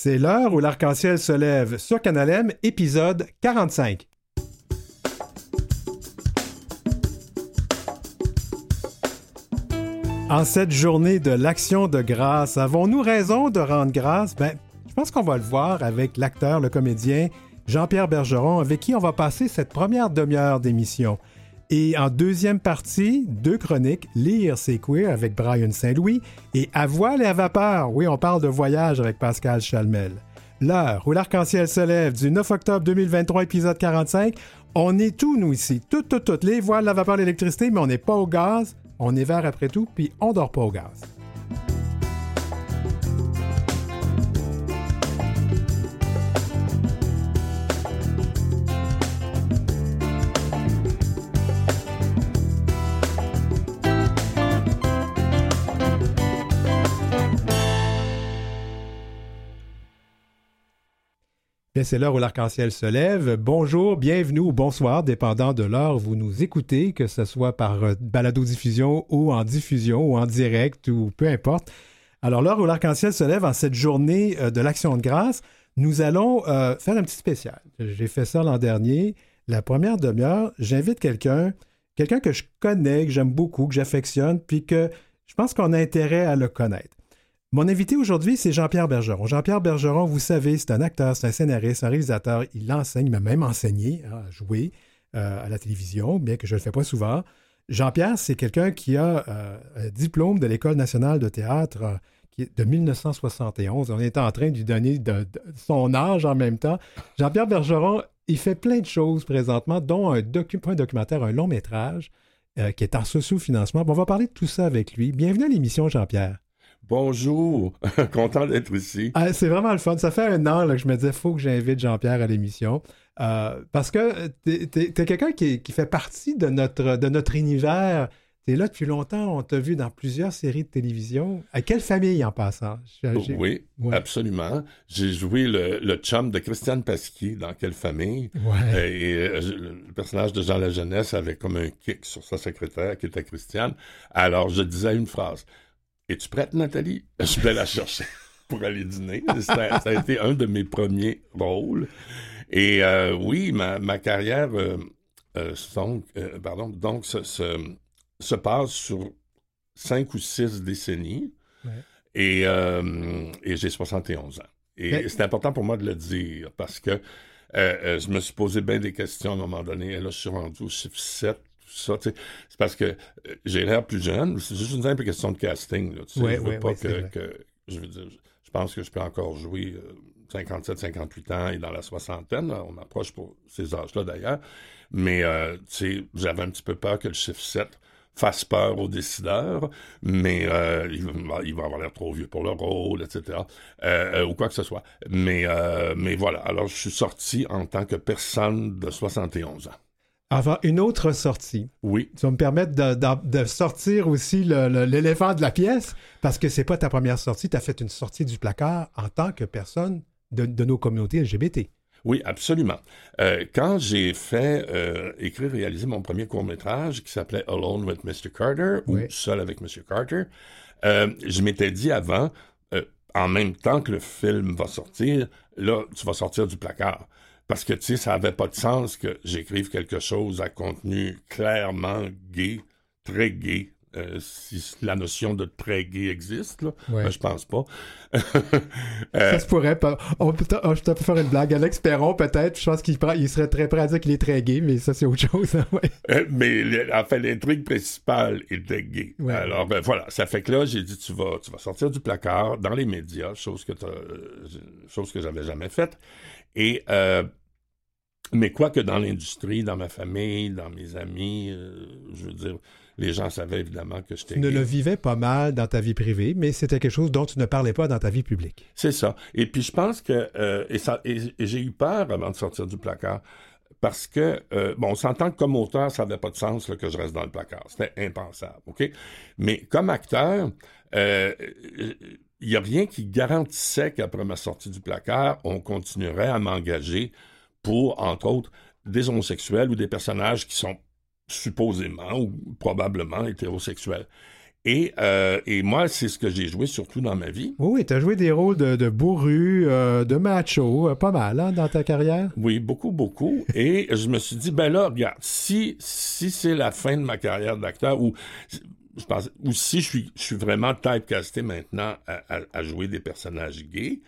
C'est l'heure où l'arc-en-ciel se lève sur Canal M, épisode 45. En cette journée de l'action de grâce, avons-nous raison de rendre grâce? Ben, je pense qu'on va le voir avec l'acteur, le comédien Jean-Pierre Bergeron, avec qui on va passer cette première demi-heure d'émission. Et en deuxième partie, deux chroniques, Lire c'est queer avec Brian Saint-Louis et À voile et à vapeur, oui, on parle de voyage avec Pascal Chalmel. L'heure où l'arc-en-ciel se lève du 9 octobre 2023, épisode 45, on est tout, nous, ici. Tout, tout, tout. Les voiles, la vapeur, l'électricité, mais on n'est pas au gaz. On est vert après tout, puis on dort pas au gaz. C'est l'heure où l'arc-en-ciel se lève. Bonjour, bienvenue ou bonsoir, dépendant de l'heure où vous nous écoutez, que ce soit par euh, balado-diffusion ou en diffusion ou en direct ou peu importe. Alors, l'heure où l'arc-en-ciel se lève en cette journée euh, de l'Action de grâce, nous allons euh, faire un petit spécial. J'ai fait ça l'an dernier. La première demi-heure, j'invite quelqu'un, quelqu'un que je connais, que j'aime beaucoup, que j'affectionne, puis que je pense qu'on a intérêt à le connaître. Mon invité aujourd'hui, c'est Jean-Pierre Bergeron. Jean-Pierre Bergeron, vous savez, c'est un acteur, c'est un scénariste, un réalisateur. Il enseigne, m'a même enseigné à jouer euh, à la télévision, bien que je ne le fais pas souvent. Jean-Pierre, c'est quelqu'un qui a euh, un diplôme de l'École nationale de théâtre euh, de 1971. On est en train de lui donner son âge en même temps. Jean-Pierre Bergeron, il fait plein de choses présentement, dont un, un documentaire, un long métrage qui est en sous-financement. on va parler de tout ça avec lui. Bienvenue à l'émission, Jean-Pierre. Bonjour, content d'être ici. Ah, c'est vraiment le fun. Ça fait un an que je me disais, faut que j'invite Jean-Pierre à l'émission. Euh, parce que tu es, quelqu'un qui, fait partie de notre, de notre univers. Tu es là depuis longtemps. On t'a vu dans plusieurs séries de télévision. À quelle famille en passant? Oui, absolument. J'ai joué le, le, chum de Christiane Pasquier dans Quelle famille? Ouais. Et euh, le personnage de Jean La Jeunesse avait comme un kick sur sa secrétaire qui était Christiane. Alors je disais une phrase. Es-tu prête, Nathalie? Je vais la chercher pour aller dîner. Ça, a été un de mes premiers rôles. Et euh, oui, ma, ma carrière euh, euh, pardon, donc se, se, passe sur cinq ou six décennies. Et, et j'ai 71 ans. Et c'est important pour moi de le dire parce que je me suis posé bien des questions à un moment donné. Et là, je suis rendu au chiffre 7 c'est parce que euh, j'ai l'air plus jeune. C'est juste une simple question de casting. je veux pas que, je veux dire, je pense que je peux encore jouer 57, euh, 58 ans et dans la soixantaine. on approche pour ces âges-là d'ailleurs. Mais euh, j'avais un petit peu peur que le chiffre 7 fasse peur aux décideurs, mais il, va avoir l'air trop vieux pour le rôle, etc. ou quoi que ce soit. Mais, mais voilà, alors je suis sorti en tant que personne de 71 ans. Avoir une autre sortie. Oui. Tu vas me permettre de, sortir aussi l'éléphant de la pièce, parce que c'est pas ta première sortie, tu as fait une sortie du placard en tant que personne de, nos communautés LGBT. Oui, absolument. Euh, quand j'ai fait euh, écrire et réaliser mon premier court-métrage qui s'appelait Alone with Mr. Carter, ou Seul avec Mr. Carter, euh, je m'étais dit avant, en même temps que le film va sortir, là, tu vas sortir du placard. Parce que, tu sais, ça n'avait pas de sens que j'écrive quelque chose à contenu clairement gay, très gay, euh, si la notion de très gay existe, là. Ben, je pense pas. Euh, ça se pourrait pas. On peut, peux faire une blague. Alex Perron, peut-être. Je pense qu'il il serait très prêt à dire qu'il est très gay, mais ça, c'est autre chose. Hein, euh, mais en fait, l'intrigue principale était gay. Alors, ben, voilà. Ça fait que là, j'ai dit, tu vas, tu vas sortir du placard dans les médias, chose que, chose que j'avais jamais faite. Et mais quoi que dans l'industrie, dans ma famille, dans mes amis, euh, je veux dire, les gens savaient évidemment que j'étais. Tu ne le vivais pas mal dans ta vie privée, mais c'était quelque chose dont tu ne parlais pas dans ta vie publique. C'est ça. Et puis je pense que euh, et, ça, et, j'ai eu peur avant de sortir du placard. Parce que, euh, bon, on s'entend que comme auteur, ça n'avait pas de sens que je reste dans le placard. C'était impensable, OK? Mais comme acteur, il n'y a rien qui garantissait qu'après ma sortie du placard, on continuerait à m'engager pour, entre autres, des homosexuels ou des personnages qui sont supposément ou probablement hétérosexuels. Et, euh, et moi, c'est ce que j'ai joué surtout dans ma vie. Oui, tu as joué des rôles de, de bourru, euh, de macho, euh, pas mal hein, dans ta carrière? Oui, beaucoup, beaucoup. et je me suis dit, ben là, regarde, si, si c'est la fin de ma carrière d'acteur, ou je pense, ou si je suis, je suis vraiment typecasté maintenant à, à, à jouer des personnages gays,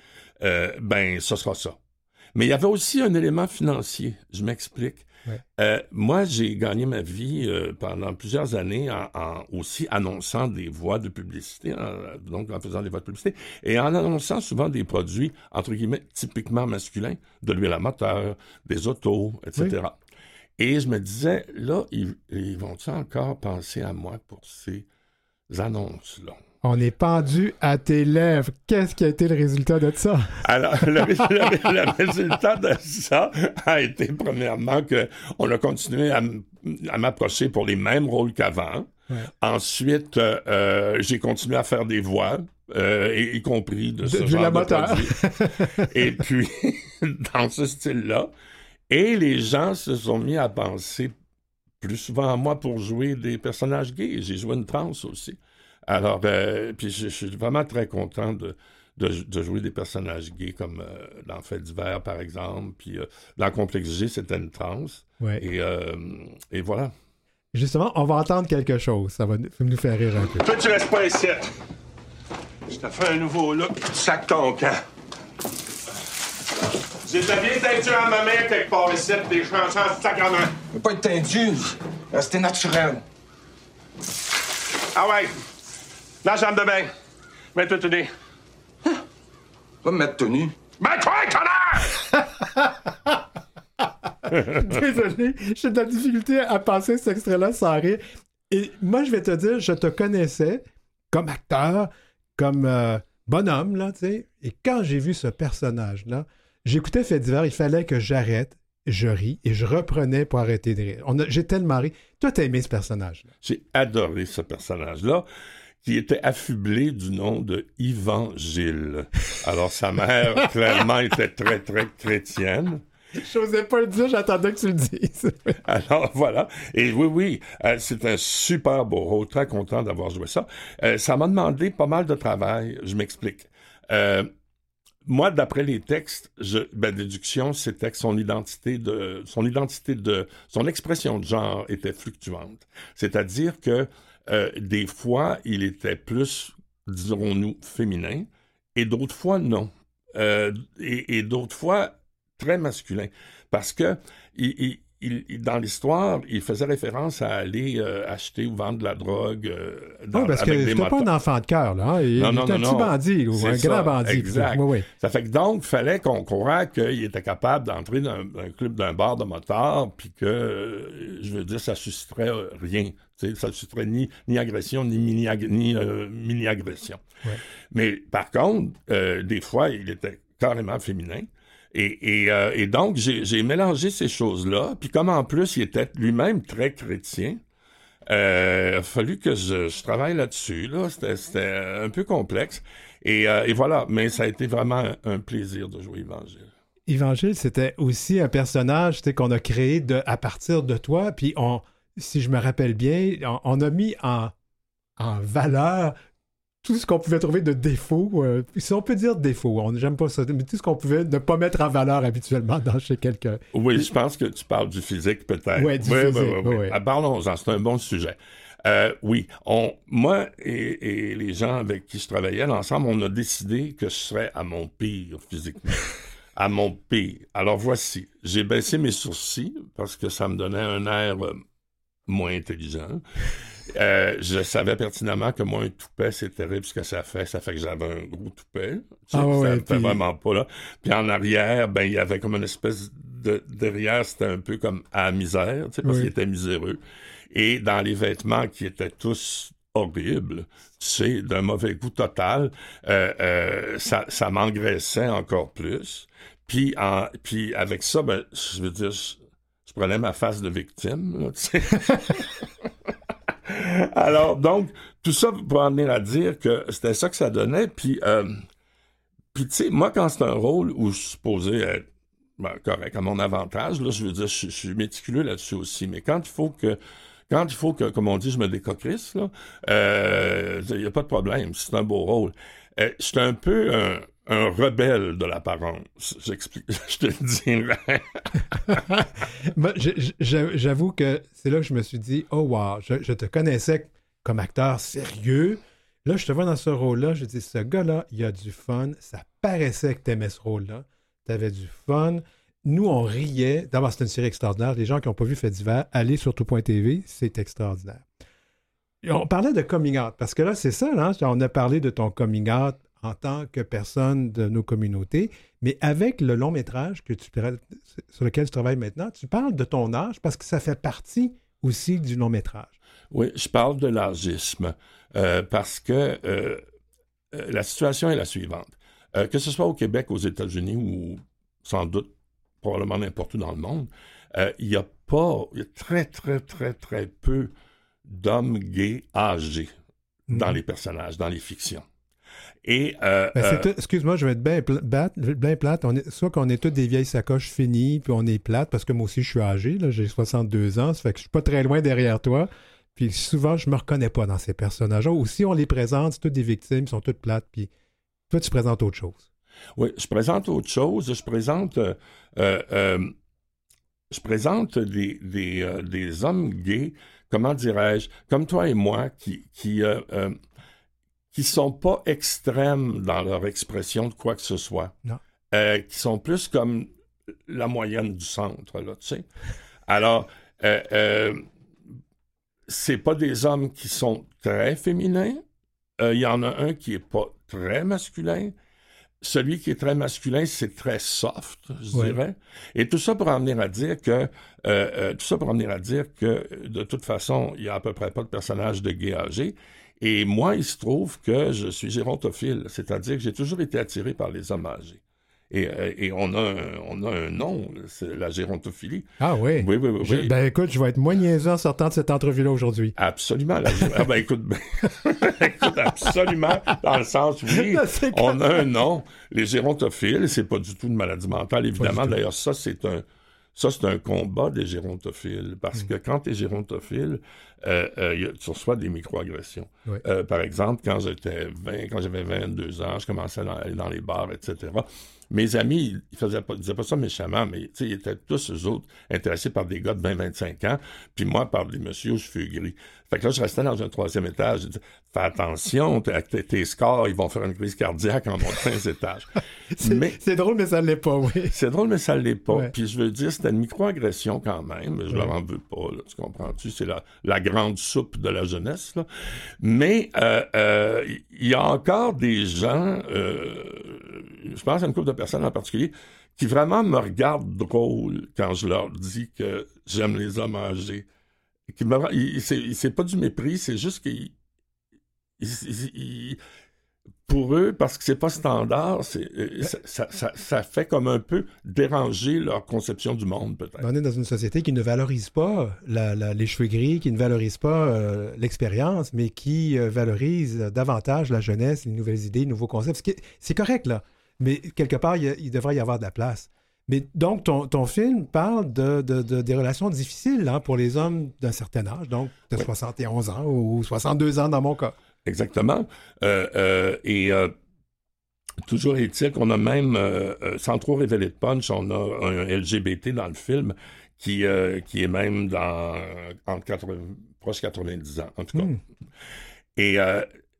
euh, ben, ce sera ça. Mais il y avait aussi un élément financier. Je m'explique. Ouais. Euh, moi, j'ai gagné ma vie euh, pendant plusieurs années en, en aussi annonçant des voix de publicité, en- donc en faisant des voix de publicité, et en annonçant souvent des produits, entre guillemets, typiquement masculins, de l'huile à moteur, des autos, etc. Et je me disais, là, ils, ils vont-ils encore penser à moi pour ces annonces-là? On est pendu à tes lèvres. Qu'est-ce qui a été le résultat de ça? Alors, le, le- le résultat de ça a été, premièrement, que on a continué à, m'approcher pour les mêmes rôles qu'avant. Ouais. Ensuite, euh, euh, j'ai continué à faire des voix, euh, y, y compris de, ce de genre la de produit. Et puis, dans ce style-là. Et les gens se sont mis à penser plus souvent à moi pour jouer des personnages gays. J'ai joué une trans aussi. Alors, euh, puis je, je suis vraiment très content de, de, de jouer des personnages gays comme euh, dans Fait d'hiver, par exemple. Puis euh, dans Complexe G, c'était une trans. Ouais. Et, euh, et voilà. Justement, on va entendre quelque chose. Ça va nous faire rire un peu. Toi, tu restes pas ici. Je te fais un nouveau look, tu sacs ton camp. J'ai de la vieille teinture à ma main quelque part ici, des chansons en sacrement. Mais pas être tendu. Rester naturel. Ah ouais. La chambre de bain. Mets-toi tout nu. Pas me mettre tenue. Mets-toi, connard! Désolé, j'ai de la difficulté à passer cet extrait-là sans rire. Et moi, je vais te dire, je te connaissais comme acteur, comme euh, bonhomme, là, tu sais. Et quand j'ai vu ce personnage-là, j'écoutais Fait divers, il fallait que j'arrête, je ris et je reprenais pour arrêter de rire. J'ai tellement ri. Toi, t'as aimé ce personnage-là? J'ai adoré ce personnage-là, qui était affublé du nom de Yvan Gilles. Alors, sa mère, clairement, était très, très chrétienne. J'osais pas le dire, j'attendais que tu le dises. Alors voilà. Et oui, oui, euh, c'est un super beau rôle. Très content d'avoir joué ça. Euh, ça m'a demandé pas mal de travail. Je m'explique. Euh, moi, d'après les textes, je, ben, déduction, c'était que son identité de, son identité de, son expression de genre était fluctuante. C'est-à-dire que euh, des fois, il était plus, dirons-nous, féminin, et d'autres fois non. Euh, et et d'autres fois très masculin. Parce que il, il- il- il- dans l'histoire, il faisait référence à aller euh, acheter ou vendre de la drogue euh, dans, Non, parce que avec des c'était pas un enfant de cœur, là. hein. Il, Non, il non, était un non, petit non. bandit, ou un ça, grand bandit. exact. Oui, oui. Ça fait que donc, il fallait qu'on croie qu'il était capable d'entrer dans un club d'un bar de motards, puis que, euh, je veux dire, ça susciterait euh, rien. Ça susciterait ni, ni agression, ni mini-ag- ni, euh, mini-agression. Ouais. Mais par contre, des fois, il était carrément féminin. Euh, et donc, j'ai mélangé ces choses-là. Puis comme en plus, il était lui-même très chrétien, euh, il a fallu que je, travaille là-dessus. Là. C'était un peu complexe. Et, euh, et voilà, mais ça a été vraiment un, plaisir de jouer Évangile. Évangile, c'était aussi un personnage qu'on a créé à partir de toi. Puis, on, si je me rappelle bien, on, a mis en valeur tout ce qu'on pouvait trouver de défauts. euh, si on peut dire défaut, on j'aime pas ça, mais tout ce qu'on pouvait ne pas mettre en valeur habituellement dans chez quelqu'un. Oui, je pense que tu parles du physique, peut-être. Ouais, du oui, physique, oui, oui, oui. oui. Parlons-en, c'est un bon sujet. Euh, oui, on, moi et, et les gens avec qui je travaillais ensemble, on a décidé que je serais à mon pire physiquement. à mon pire. Alors voici, j'ai baissé mes sourcils parce que ça me donnait un air euh, moins intelligent. Euh, je savais pertinemment que moi, un toupet, c'est terrible ce que ça fait. Ça fait que j'avais un gros toupet. Tu sais, Ah ouais, ça me fait puis- vraiment pas, là. Puis en arrière, ben, il y avait comme une espèce de... Derrière, c'était un peu comme à misère, tu sais, parce Oui. qu'il était miséreux. Et dans les vêtements qui étaient tous horribles, tu sais, d'un mauvais goût total, euh, euh, ça, ça m'engraissait encore plus. Puis, en, puis avec ça, ben, je veux dire, je, je prenais ma face de victime, là. Alors, donc, tout ça pour en venir à dire que c'était ça que ça donnait. Puis, euh, puis tu sais, moi, quand c'est un rôle où je suis supposé être ben, correct, à mon avantage, là, je veux dire, je, suis méticuleux là-dessus aussi. Mais quand il faut que Quand il faut que, comme on dit, je me décocrisse, euh, il n'y a pas de problème, c'est un beau rôle. Euh, je suis un peu un, un rebelle de l'apparence. J'explique, je te le je- J'avoue que c'est là que je me suis dit, oh wow, je, te connaissais comme acteur sérieux. Là, je te vois dans ce rôle-là, je dis, ce gars-là, il a du fun. Ça paraissait que tu aimais ce rôle-là. Tu avais du fun. Nous, on riait. D'abord, c'est une série extraordinaire. Les gens qui n'ont pas vu Fait d'hiver, allez sur tout.tv, c'est extraordinaire. On parlait de coming out, parce que là, c'est ça, là, on a parlé de ton coming out en tant que personne de nos communautés, mais avec le long métrage que tu, sur lequel tu travailles maintenant, tu parles de ton âge parce que ça fait partie aussi du long métrage. Oui, je parle de l'âgisme euh, parce que euh, euh, la situation est la suivante. Euh, que ce soit au Québec, aux États-Unis ou sans doute probablement n'importe où dans le monde, il y a pas, il y a très, très, très, très peu d'hommes gays âgés dans Mhm. les personnages, dans les fictions. Et euh, Ben, euh, Excuse-moi, je vais être bien bat- bien plate. On est, soit qu'on est toutes des vieilles sacoches finies, puis on est plate, parce que moi aussi, je suis âgé, j'ai 62 ans, ça fait que je suis pas très loin derrière toi. Puis souvent, je me reconnais pas dans ces personnages-là. Ou si on les présente, c'est toutes des victimes, ils sont toutes plates, puis toi, tu présentes autre chose. Oui, je présente autre chose. Je présente, euh, je présente des, des, des hommes gays, comment dirais-je, comme toi et moi, qui qui qui sont pas extrêmes dans leur expression de quoi que ce soit. Non. Euh, qui sont plus comme la moyenne du centre, là, tu sais. Alors, euh, euh, c'est pas des hommes qui sont très féminins. Euh, Il y en a un qui est pas très masculin. Celui qui est très masculin, c'est très soft, je Ouais. dirais. Et tout ça pour en venir à dire que, euh, tout ça pour en venir à dire que, de toute façon, il y a à peu près pas de personnage de gay âgé. Et moi, il se trouve que je suis gérontophile, c'est-à-dire que j'ai toujours été attiré par les hommes âgés. Et, euh, et on, a un, on a un nom, c'est la gérontophilie. Ah oui? Oui, oui, oui. Je- oui. ben écoute, je vais être moins en sortant de cette entrevue-là aujourd'hui. Absolument. La... ah ben écoute, ben, écoute, absolument, dans le sens, oui, on a un nom. Les gérontophiles, c'est pas du tout une maladie mentale, évidemment. D'ailleurs, ça, c'est un, ça, c'est un combat des gérontophiles. Mm. Parce que quand tu es gérontophile, euh, euh, y a- tu reçois des microagressions. Oui. Euh, par exemple, quand j'étais 20, quand j'avais 22 ans, je commençais à aller dans les bars, etc. Mes amis, ils faisaient pas, ils disaient pas ça méchamment, mais tu sais, ils étaient tous eux autres intéressés par des gars de 20-25 ans, puis moi par des messieurs aux cheveux gris. Fait que là, je restais dans un troisième étage. Je disais, fais attention, tes, scores, ils vont faire une crise cardiaque en montant les étages. C'est Mais c'est drôle, mais ça ne l'est pas, oui. c'est drôle, mais ça l'est pas. Ouais. Puis je veux dire, c'était une microagression quand même. Je leur en veux pas, là, tu comprends-tu? C'est la, la grande soupe de la jeunesse. Là. Mais euh, euh, il y a encore des gens, euh, je pense à une couple de personnes en particulier, qui vraiment me regardent drôle quand je leur dis que j'aime les hommes âgés. Qui c'est, pas du mépris, c'est juste qu'ils ils- ils- ils- pour eux, parce que c'est pas standard, euh, ça, ça, fait comme un peu déranger leur conception du monde, peut-être. On est dans une société qui ne valorise pas la- la- les cheveux gris, qui ne valorise pas euh, l'expérience, mais qui euh, valorise davantage la jeunesse, les nouvelles idées, les nouveaux concepts. C'est correct, là. Mais quelque part, il, devrait y avoir de la place. Mais donc, ton, ton film parle de, de- de- des relations difficiles hein, pour les hommes d'un certain âge, donc de Oui. 71 ans ou 62 ans dans mon cas. Exactement. Euh, euh, et euh, toujours est-il qu'on a même, sans trop révéler de punch, on a un LGBT dans le film qui, qui est même dans entre 80, proche 90 ans, en tout cas. Hmm. Et,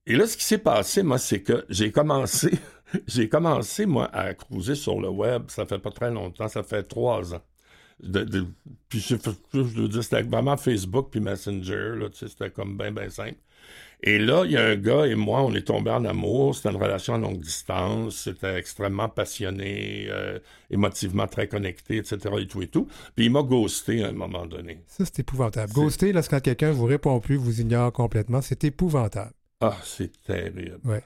et là, ce qui s'est passé, moi, c'est que j'ai commencé, j'ai commencé, moi, à cruiser sur le web, ça fait pas très longtemps, ça fait trois ans. De, de- puis je, je veux dire, c'était vraiment Facebook puis Messenger, là, tu sais, c'était comme bien, bien simple. Et là, il y a un gars et moi, on est tombés en amour. C'était une relation à longue distance. C'était extrêmement passionné, euh, émotivement très connecté, etc. et tout et tout. Puis il m'a ghosté à un moment donné. Ça, c'est épouvantable. Ghoster, là, quand quelqu'un vous répond plus, vous ignore complètement. C'est épouvantable. Ah, c'est terrible. Ouais.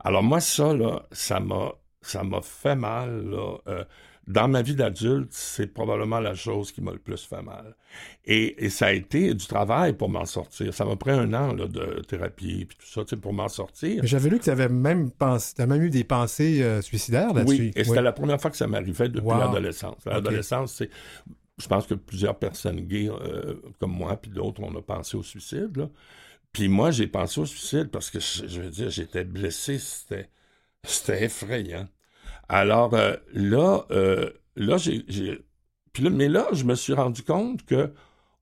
Alors moi, ça, là, ça m'a, ça m'a fait mal, là. Euh, dans ma vie d'adulte, c'est probablement la chose qui m'a le plus fait mal. Et, et ça a été du travail pour m'en sortir. Ça m'a pris un an là, de thérapie puis tout ça, tu sais, pour m'en sortir. Mais J'avais lu que tu avais même, pensé, t'as même eu des pensées euh, suicidaires là-dessus. Oui, et c'était la première fois que ça m'arrivait depuis Wow. l'adolescence. L'adolescence, c'est je pense que plusieurs personnes gays, euh, comme moi, puis d'autres, on a pensé au suicide. Là. Puis moi, j'ai pensé au suicide parce que, je, veux dire, j'étais blessé, c'était, c'était effrayant. Alors euh, là, euh, là, j'ai, Puis là, mais là, je me suis rendu compte que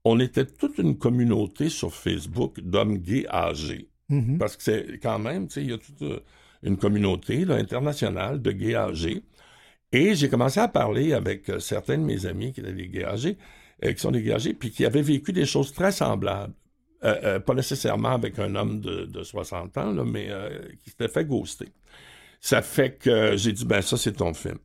on était toute une communauté sur Facebook d'hommes gays âgés. Mhm. Parce que c'est quand même, tu sais, il y a toute une communauté là, internationale de gays âgés. Et j'ai commencé à parler avec euh, certains de mes amis qui étaient des gays âgés, euh, qui sont des gays âgés, puis qui avaient vécu des choses très semblables. Euh, pas nécessairement avec un homme de, 60 ans, mais qui s'était fait ghoster. Ça fait que j'ai dit, ben ça, c'est ton film.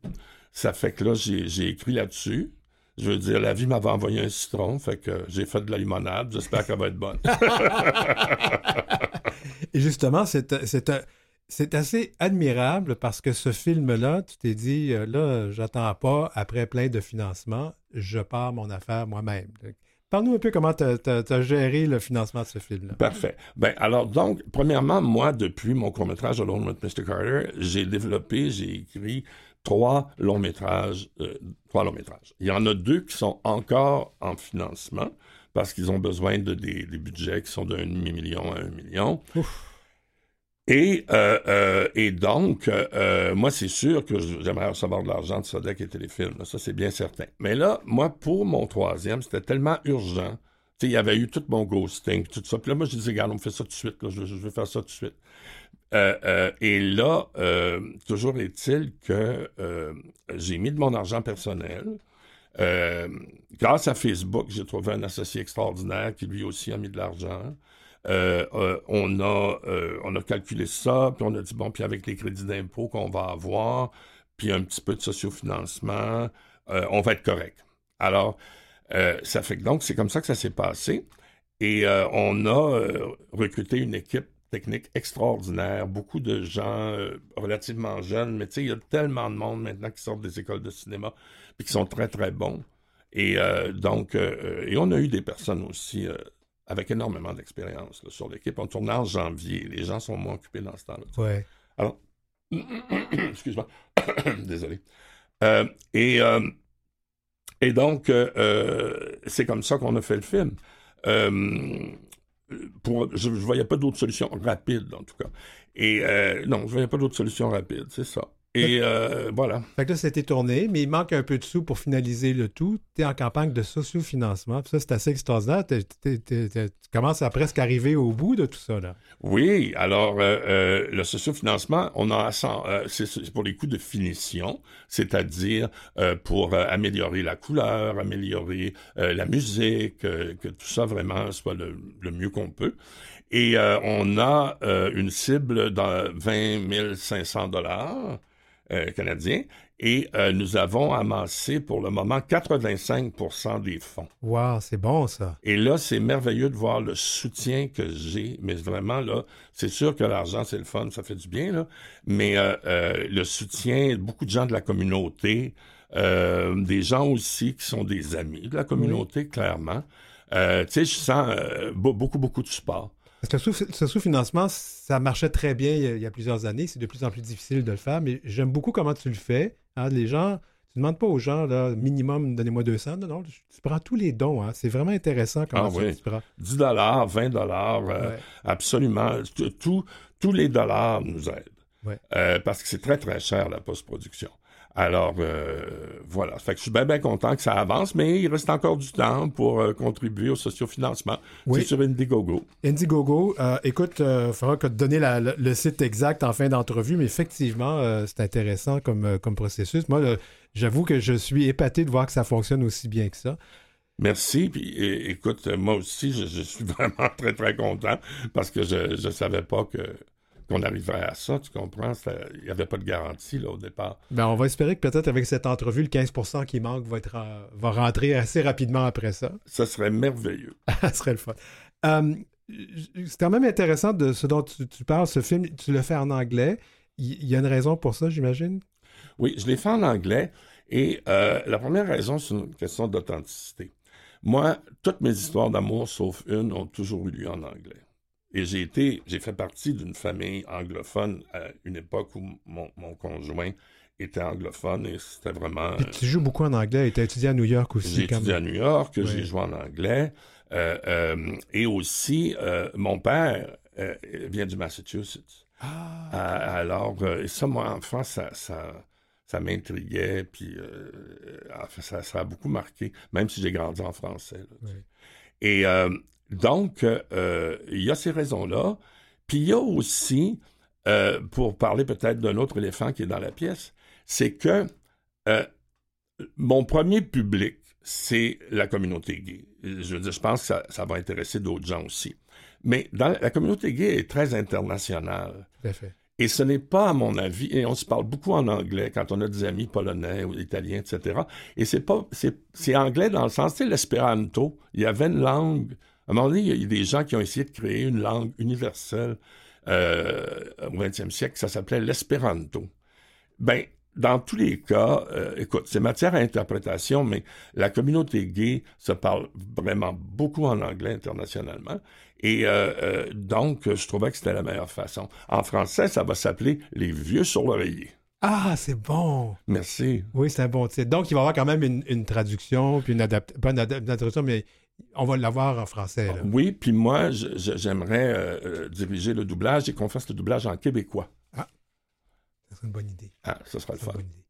Ça fait que là, j'ai écrit là-dessus. Je veux dire, la vie m'avait envoyé un citron, fait que j'ai fait de la limonade. J'espère qu'elle va être bonne. Et justement, c'est c'est assez admirable parce que ce film-là, tu t'es dit, euh, là, j'attends pas, après plein de financements, je pars mon affaire moi-même. Parle-nous un peu comment tu as, géré le financement de ce film-là. Parfait. Ben, alors, donc, premièrement, moi, depuis mon court-métrage Alone with Mr. Carter, j'ai développé, j'ai écrit trois longs métrages, euh, trois longs métrages. Il y en a deux qui sont encore en financement parce qu'ils ont besoin de des, budgets qui sont d'un demi-million à un million. Ouf. Et, euh, euh, et donc, euh, moi, c'est sûr que j'aimerais recevoir de l'argent de Sodec et Téléfilm. ça, c'est bien certain. Mais là, moi, pour mon troisième, c'était tellement urgent. Tu sais, il y avait eu tout mon ghosting, tout ça. Puis là, moi, je disais, regarde, on me fait ça tout de suite. je, vais faire ça tout de suite. et là, toujours est-il que j'ai mis de mon argent personnel. grâce à Facebook, j'ai trouvé un associé extraordinaire qui lui aussi a mis de l'argent. Euh, euh, on, a, euh, on a calculé ça, puis on a dit, bon, puis avec les crédits d'impôt qu'on va avoir, puis un petit peu de sociofinancement, on va être correct. Alors, ça fait que donc, c'est comme ça que ça s'est passé. Et on a recruté une équipe technique extraordinaire, beaucoup de gens relativement jeunes, mais tu sais, il y a tellement de monde maintenant qui sortent des écoles de cinéma, puis qui sont très, très bons. Et donc, et on a eu des personnes aussi avec énormément d'expérience sur l'équipe. On tourne en janvier. Les gens sont moins occupés dans ce temps-là. Ouais. Alors, excuse-moi. Désolé. Euh, et, euh, et donc, euh, c'est comme ça qu'on a fait le film. Pour, je ne voyais pas d'autre solution rapide, en tout cas. Et non, je ne voyais pas d'autre solution rapide, c'est ça. Et euh, voilà. Fait que là, c'était tourné, mais il manque un peu de sous pour finaliser le tout. Tu es en campagne de sociofinancement. Ça, c'est assez extraordinaire. tu commences à presque arriver au bout de tout ça. Là. Oui, alors euh, euh, le sociofinancement, on a c'est pour les coûts de finition, c'est-à-dire pour améliorer la couleur, améliorer la musique, que tout ça vraiment soit le, le mieux qu'on peut. Et on a une cible de 20 500 dollars euh, canadien. Et euh, nous avons amassé pour le moment 85 des fonds. Wow, c'est bon ça. Et là, c'est merveilleux de voir le soutien que j'ai. Mais vraiment, là, c'est sûr que l'argent, c'est le fun, ça fait du bien, là. Mais euh, le soutien, beaucoup de gens de la communauté, des gens aussi qui sont des amis de la communauté, clairement. tu sais, je sens beaucoup, beaucoup de support. Parce que ce sous-financement, ça marchait très bien il y a, plusieurs années. C'est de plus en plus difficile de le faire, mais j'aime beaucoup comment tu le fais. Hein. les gens, tu ne demandes pas aux gens, là, minimum, donnez-moi 200. Non, non, tu prends tous les dons. Hein. C'est vraiment intéressant comment ah, tu, prends. 10 dollars, 20 dollars, euh, absolument. tous les dollars nous aident. Euh, parce que c'est très, très cher, la post-production. Alors, euh, voilà. Fait que je suis bien, bien content que ça avance, mais il reste encore du temps pour euh, contribuer au sociofinancement. C'est sur Indiegogo. Indiegogo, euh, écoute, il faudra que te donner le, site exact en fin d'entrevue, mais effectivement, c'est intéressant comme, comme processus. Moi, j'avoue que je suis épaté de voir que ça fonctionne aussi bien que ça. Merci. Puis écoute, moi aussi, je, je, suis vraiment très, très content parce que je ne savais pas que qu'on arriverait à ça, tu comprends? Il n'y avait pas de garantie là, au départ. Ben, on va espérer que peut-être avec cette entrevue, le 15% qui manque va, être, va rentrer assez rapidement après ça. Ça serait merveilleux. ça serait le fun. Euh, c'est quand même intéressant de ce dont tu, parles, ce film, tu le fais en anglais. Il y, a une raison pour ça, j'imagine? Oui, je l'ai fait en anglais. Et euh, la première raison, c'est une question d'authenticité. Moi, toutes mes histoires d'amour, sauf une, ont toujours eu lieu en anglais. Et j'ai été, j'ai fait partie d'une famille anglophone à une époque où mon, conjoint était anglophone et c'était vraiment. Puis tu joues beaucoup en anglais et tu as étudié à New York aussi. J'ai étudié à New York, j'ai joué en anglais. euh, euh, et aussi, euh, mon père vient du Massachusetts. Ah, alors, ça, moi, enfant, ça, ça, ça m'intriguait, puis en ça, ça a beaucoup marqué, même si j'ai grandi en français. là. Oui. Et donc, euh, il y a ces raisons-là. Puis il y a aussi, euh, pour parler peut-être d'un autre éléphant qui est dans la pièce, c'est que euh, mon premier public, c'est la communauté gay. Je veux dire, je pense que ça, ça va intéresser d'autres gens aussi. Mais dans, la communauté gay est très internationale. Et ce n'est pas, à mon avis, et on se parle beaucoup en anglais quand on a des amis polonais ou italiens, etc. Et c'est pas, c'est, c'est anglais dans le sens, sais, l'espéranto. Il y avait une langue. À un moment donné, il y a des gens qui ont essayé de créer une langue universelle euh, au 20e siècle, ça s'appelait l'espéranto. Ben, dans tous les cas, euh, écoute, c'est matière à interprétation, mais la communauté gay se parle vraiment beaucoup en anglais internationalement. Et euh, donc, je trouvais que c'était la meilleure façon. En français, ça va s'appeler Les Vieux sur l'oreiller. Ah, c'est bon. Merci. Oui, c'est un bon titre. Donc, il va y avoir quand même une, une traduction, puis une, adaptation, pas une, adap- une traduction, mais on va l'avoir en français. Là. Oui, puis moi, j'aimerais euh, euh, diriger le doublage et qu'on fasse le doublage en québécois. C'est une bonne idée. Ah, ce sera le fun. bonne idée.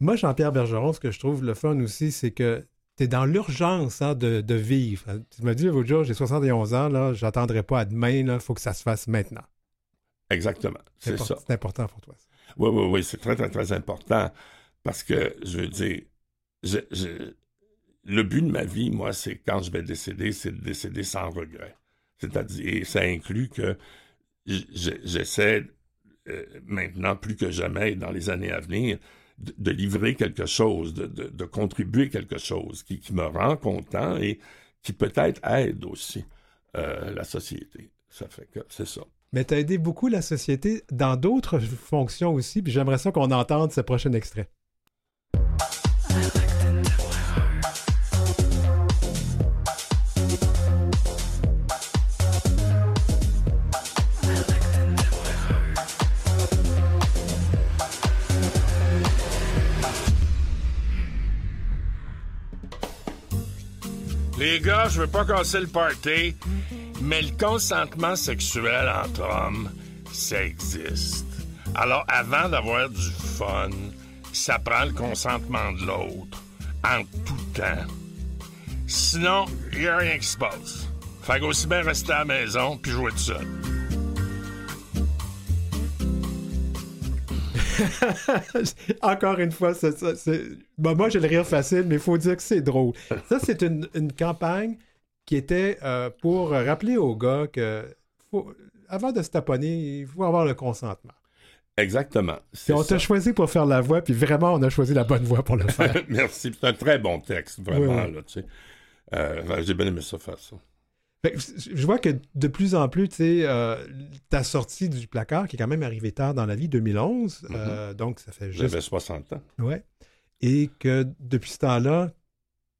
Moi, Jean-Pierre Bergeron, ce que je trouve le fun aussi, c'est que tu es dans l'urgence hein, de, de vivre. Tu m'as dit l'autre jour, j'ai 71 ans, là, j'attendrai pas à demain, il faut que ça se fasse maintenant. Exactement, c'est ça. C'est important pour toi. ça. Oui, oui, oui, c'est très, très, très important parce que, je veux dire, je- je- le but de ma vie, moi, c'est quand je vais décéder, c'est de décéder sans regret. C'est-à-dire, et ça inclut que j'essaie euh, maintenant, plus que jamais, dans les années à venir, de, livrer quelque chose, de, contribuer quelque chose qui, qui me rend content et qui peut-être aide aussi euh, la société. Ça fait que c'est ça. Mais tu as aidé beaucoup la société dans d'autres fonctions aussi, puis j'aimerais ça qu'on entende ce prochain extrait. Les gars, je veux pas casser le party, mais le consentement sexuel entre hommes, ça existe. Alors, avant d'avoir du fun, ça prend le consentement de l'autre, en tout temps. Sinon, y a rien qui se passe. Fait qu'aussi bien rester à la maison puis jouer tout seul. Encore une fois, ça. Bon, moi, j'ai le rire facile, mais il faut dire que c'est drôle. Ça, c'est une, une campagne qui était euh, pour rappeler aux gars que faut- avant de se taponner, il faut avoir le consentement. Exactement. On t'a choisi pour faire la voix, puis vraiment, on a choisi la bonne voix pour le faire. Merci. C'est un très bon texte, vraiment, Oui, oui. là, tu sais. Euh, ben, j'ai bien aimé ça faire ça. Que je vois que de plus en plus, tu sais, euh, ta sortie du placard, qui est quand même arrivée tard dans la vie, 2011, euh, donc ça fait juste... J'avais 60 ans. Ouais. Et que depuis ce temps-là,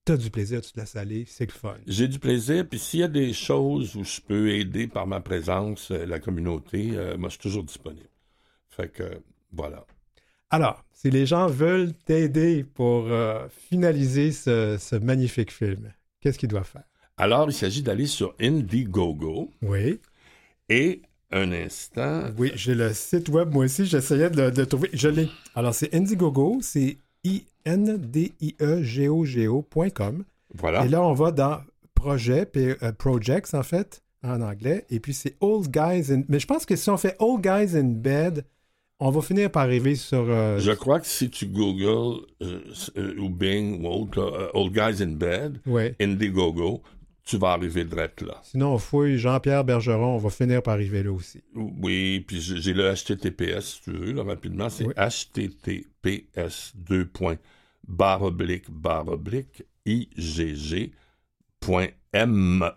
t'as du plaisir, tu te laisses aller, c'est le fun. J'ai du plaisir, puis s'il y a des choses où je peux aider par ma présence euh, la communauté, euh, moi, je suis toujours disponible. Fait que, voilà. Alors, si les gens veulent t'aider pour finaliser ce, ce magnifique film, qu'est-ce qu'ils doivent faire? Alors, il s'agit d'aller sur Indiegogo Oui. et un instant. Oui, j'ai le site web, moi aussi, j'essayais de le trouver. Je l'ai. Alors, c'est Indiegogo, c'est E I-N-D-I-E-G-O-G-O.com. Voilà. Et là, on va dans Projet, P- euh, Projects en fait, en anglais. Et puis c'est Old Guys in... Mais je pense que si on fait Old Guys in Bed, on va finir par arriver sur... euh, Je crois que si tu googles euh, ou Bing ou autre, là, Old Guys in Bed, Ouais. Indiegogo, tu vas arriver direct là. Sinon, on fouille Jean-Pierre Bergeron, on va finir par arriver là aussi. Oui, puis j'ai le HTTPS, si tu veux, là, rapidement. C'est Oui. HTTPS 2 points, barre oblique, barre oblique, IGG, point ME,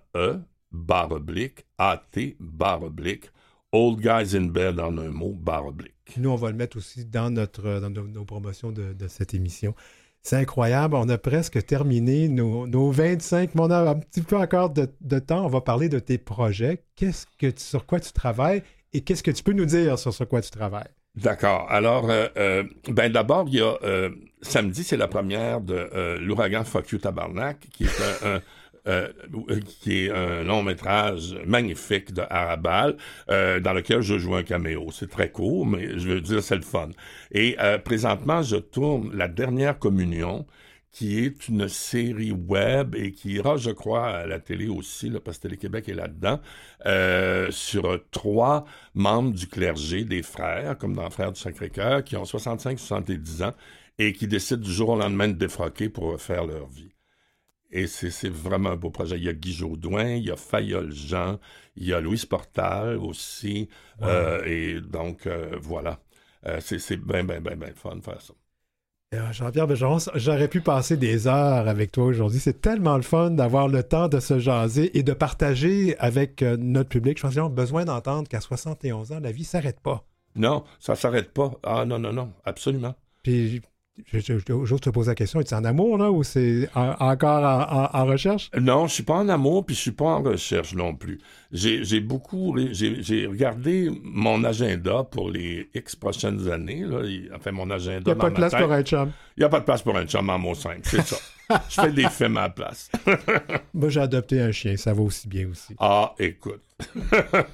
barre oblique, AT, barre oblique, Old Guys in Bed en un mot, barre oblique. Puis nous, on va le mettre aussi dans, notre, dans nos, nos promotions de, de cette émission. C'est incroyable, on a presque terminé nos, nos 25, mais on a un petit peu encore de, temps. On va parler de tes projets. Qu'est-ce que tu- sur quoi tu travailles et qu'est-ce que tu peux nous dire sur, sur quoi tu travailles? D'accord. Alors, euh, euh, ben d'abord, il y a euh, samedi, c'est la première de l'ouragan Fuck You Tabarnak, qui est un euh, qui est un long métrage magnifique de Arabal, euh, dans lequel je joue un caméo. C'est très court, mais je veux dire, c'est le fun. Et euh, présentement, je tourne La dernière communion, qui est une série web et qui ira, je crois, à la télé aussi, là, parce que Télé-Québec est là-dedans, euh, sur trois membres du clergé, des frères, comme dans Frères du Sacré-Cœur, qui ont 65-70 ans et qui décident du jour au lendemain de défroquer pour refaire leur vie. Et c'est vraiment un beau projet. Il y a Guy Jodoin, il y a Fayol Jean, il y a Louise Portal aussi. Euh, et donc, euh, voilà. Euh, c'est bien, bien, bien, bien fun de faire ça. Jean-Pierre Bergeron, j'aurais pu passer des heures avec toi aujourd'hui. C'est tellement le fun d'avoir le temps de se jaser et de partager avec notre public. Je pense qu'ils ont besoin d'entendre qu'à 71 ans, la vie s'arrête pas. Non, ça s'arrête pas. Ah non, non, non, absolument. Puis, j'ose te poser la question, es-tu en amour, là, ou c'est en- encore en, en- en recherche? Non, je suis pas en amour, puis je suis pas en recherche non plus. J'ai beaucoup, j'ai regardé mon agenda pour les X prochaines années, là, enfin mon agenda Il n'y a dans pas de place tête. pour un chum. Il n'y a pas de place pour un chum en mot simple, c'est ça. je fais des films à la place. Moi, j'ai adopté un chien, ça va aussi bien aussi. Ah, écoute.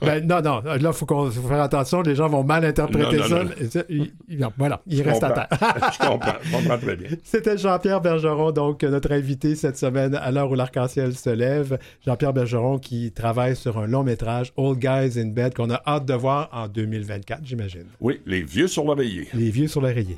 Ben, non, non, là, il faut, qu'on- faut faire attention, les gens vont mal interpréter Non, non, ça. non. Et ça, il- il- voilà, il Je reste à terre. je comprends, je comprends très bien. C'était Jean-Pierre Bergeron, donc notre invité cette semaine à l'heure où l'arc-en-ciel se lève. Jean-Pierre Bergeron qui travaille sur un long métrage, Old Guys in Bed, qu'on a hâte de voir en 2024, j'imagine. Oui, les vieux sur l'oreiller. Les vieux sur l'oreiller.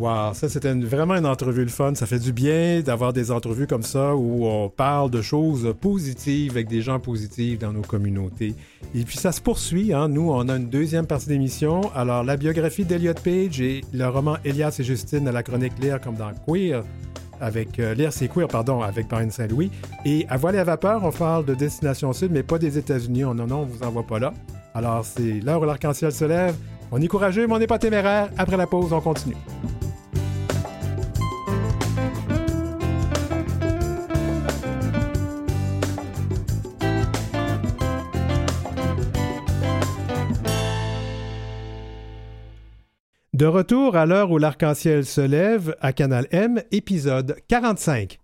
Wow, ça c'était vraiment une entrevue le fun. Ça fait du bien d'avoir des entrevues comme ça où on parle de choses positives avec des gens positifs dans nos communautés. Et puis ça se poursuit. Hein? Nous, on a une deuxième partie d'émission. Alors, la biographie d'Eliot Page et le roman Elias et Justine à la chronique Lire comme dans Queer avec euh, Lire c'est Queer, pardon, avec Brian Saint-Louis. Et à Voile et à vapeur, on parle de Destination Sud, mais pas des États-Unis. Oh, non, non, on vous envoie pas là. Alors, c'est l'heure où l'arc-en-ciel se lève. On est courageux, mais on n'est pas téméraire. Après la pause, on continue. De retour à l'heure où l'arc-en-ciel se lève à Canal M, épisode 45.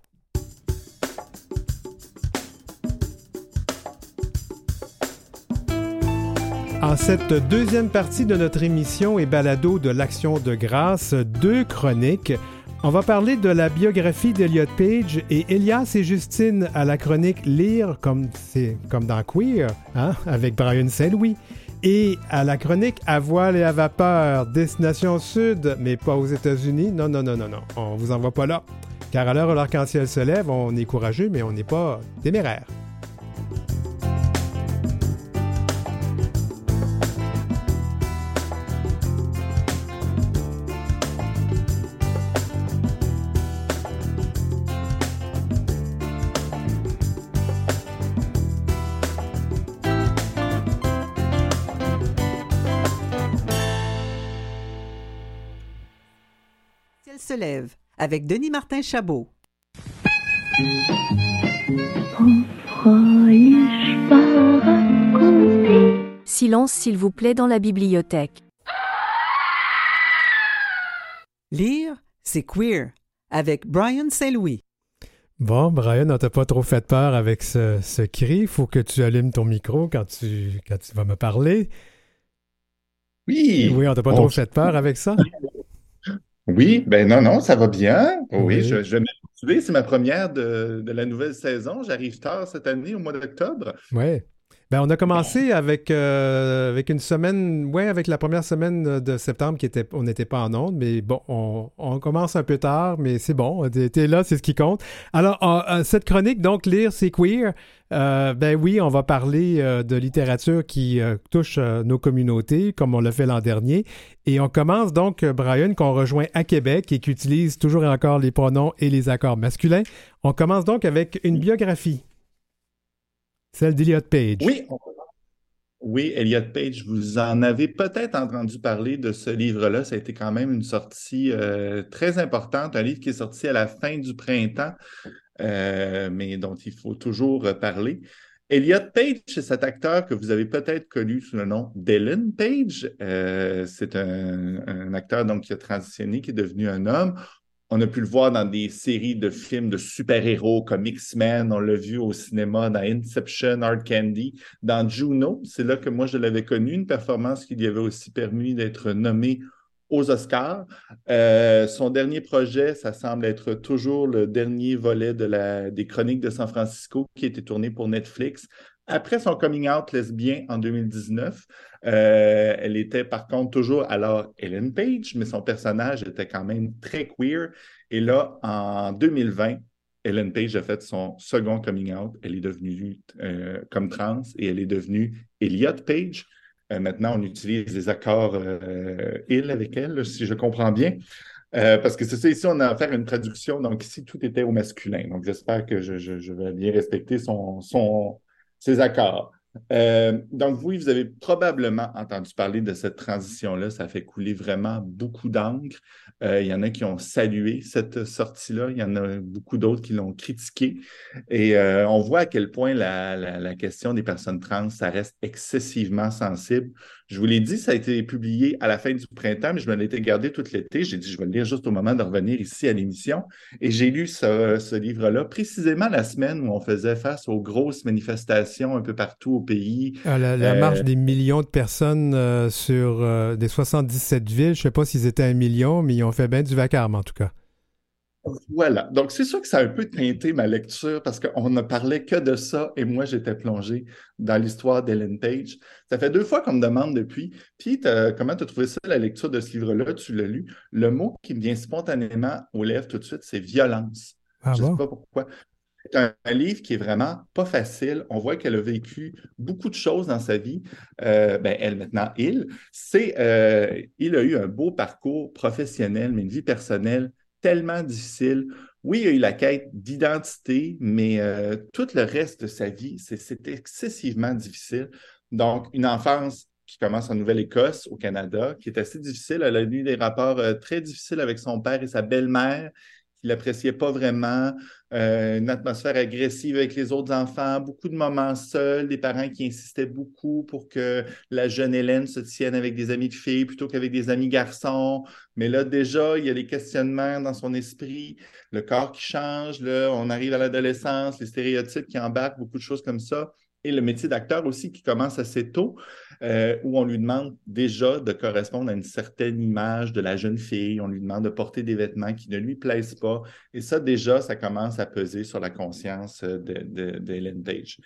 En cette deuxième partie de notre émission et balado de l'Action de grâce, deux chroniques. On va parler de la biographie d'Eliot Page et Elias et Justine à la chronique Lire, comme, c'est, comme dans Queer, hein, avec Brian Saint-Louis. Et à la chronique À voile et à vapeur, destination sud, mais pas aux États-Unis. Non, non, non, non, non. On vous envoie pas là. Car à l'heure où l'arc-en-ciel se lève, on est courageux, mais on n'est pas téméraire. Avec Denis Martin Chabot. Silence s'il vous plaît dans la bibliothèque. Lire, c'est queer avec Brian Saint-Louis. Bon, Brian, on t'a pas trop fait peur avec ce, ce cri. Faut que tu allumes ton micro quand tu, quand tu vas me parler. Oui. Oui, on t'a pas On- trop fait peur avec ça? Oui, ben non, non, ça va bien. Oui, Oui. je, je vais m'habituer. C'est ma première de, de la nouvelle saison. J'arrive tard cette année, au mois d'octobre. Oui. Ben, on a commencé avec, euh, avec une semaine, ouais, avec la première semaine de septembre qui était, on n'était pas en onde, mais bon, on, commence un peu tard, mais c'est bon, t'es là, c'est ce qui compte. Alors, euh, cette chronique, donc, lire, c'est queer. Euh, ben oui, on va parler de littérature qui touche nos communautés, comme on l'a fait l'an dernier. Et on commence donc, Brian, qu'on rejoint à Québec et qui utilise toujours et encore les pronoms et les accords masculins. On commence donc avec une biographie. Celle d'Eliot Page. Oui, oui, Elliot Page, vous en avez peut-être entendu parler de ce livre-là. Ça a été quand même une sortie euh, très importante, un livre qui est sorti à la fin du printemps, euh, mais dont il faut toujours parler. Elliot Page, c'est cet acteur que vous avez peut-être connu sous le nom d'Ellen Page. Euh, c'est un, un, acteur donc, qui a transitionné, qui est devenu un homme. On a pu le voir dans des séries de films de super-héros comme X-Men. On l'a vu au cinéma dans Inception, Hard Candy, dans Juno. C'est là que moi, je l'avais connu, une performance qui lui avait aussi permis d'être nommé aux Oscars. Euh, son dernier projet, ça semble être toujours le dernier volet des Chroniques de San Francisco qui a été tourné pour Netflix. Après son coming out lesbien en 2019, euh, elle était par contre toujours alors Ellen Page, mais son personnage était quand même très queer. Et là, en 2020, Ellen Page a fait son second coming out. Elle est devenue euh, comme trans et elle est devenue Elliot Page. Euh, maintenant, on utilise les accords il avec elle, si je comprends bien. parce que c'est ça, ici, on a à une traduction. Donc, ici, tout était au masculin. Donc, j'espère que je, vais bien respecter ces accords. Euh, donc, vous, vous avez probablement entendu parler de cette transition-là. Ça fait couler vraiment beaucoup d'encre. Euh, il y en a qui ont salué cette sortie-là. Il y en a beaucoup d'autres qui l'ont critiqué. Et euh, on voit à quel point la, la, question des personnes trans, ça reste excessivement sensible. Je vous l'ai dit, ça a été publié à la fin du printemps, mais je me l'étais gardé tout l'été. J'ai dit, je vais le lire juste au moment de revenir ici à l'émission. Et j'ai lu ce, livre-là précisément la semaine où on faisait face aux grosses manifestations un peu partout au pays. Ah, la, euh, marche des millions de personnes euh, sur euh, des 77 villes, je ne sais pas s'ils étaient un million, mais ils ont fait bien du vacarme en tout cas. Voilà. Donc, c'est sûr que ça a un peu teinté ma lecture parce qu'on ne parlait que de ça et moi, j'étais plongé dans l'histoire d'Ellen Page. Ça fait deux fois qu'on me demande depuis. Puis, comment tu as trouvé ça, la lecture de ce livre-là? Tu l'as lu. Le mot qui me vient spontanément aux lèvres tout de suite, c'est violence. Ah Je ne sais pas pourquoi. C'est un, livre qui est vraiment pas facile. On voit qu'elle a vécu beaucoup de choses dans sa vie. Euh, ben, elle, maintenant, il. C'est, euh, il a eu un beau parcours professionnel, mais une vie personnelle tellement difficile. Oui, il a eu la quête d'identité, mais euh, tout le reste de sa vie, c'est excessivement difficile. Donc, une enfance qui commence en Nouvelle-Écosse, au Canada, qui est assez difficile. Elle a eu des rapports euh, très difficiles avec son père et sa belle-mère, qui l'appréciait pas vraiment. Euh, une atmosphère agressive avec les autres enfants, beaucoup de moments seuls, des parents qui insistaient beaucoup pour que la jeune Hélène se tienne avec des amis de filles plutôt qu'avec des amis garçons. Mais là, déjà, il y a des questionnements dans son esprit, le corps qui change, là, on arrive à l'adolescence, les stéréotypes qui embarquent, beaucoup de choses comme ça et le métier d'acteur aussi qui commence assez tôt, euh, où on lui demande déjà de correspondre à une certaine image de la jeune fille, on lui demande de porter des vêtements qui ne lui plaisent pas. Et ça, déjà, ça commence à peser sur la conscience d'Hélène de, Page.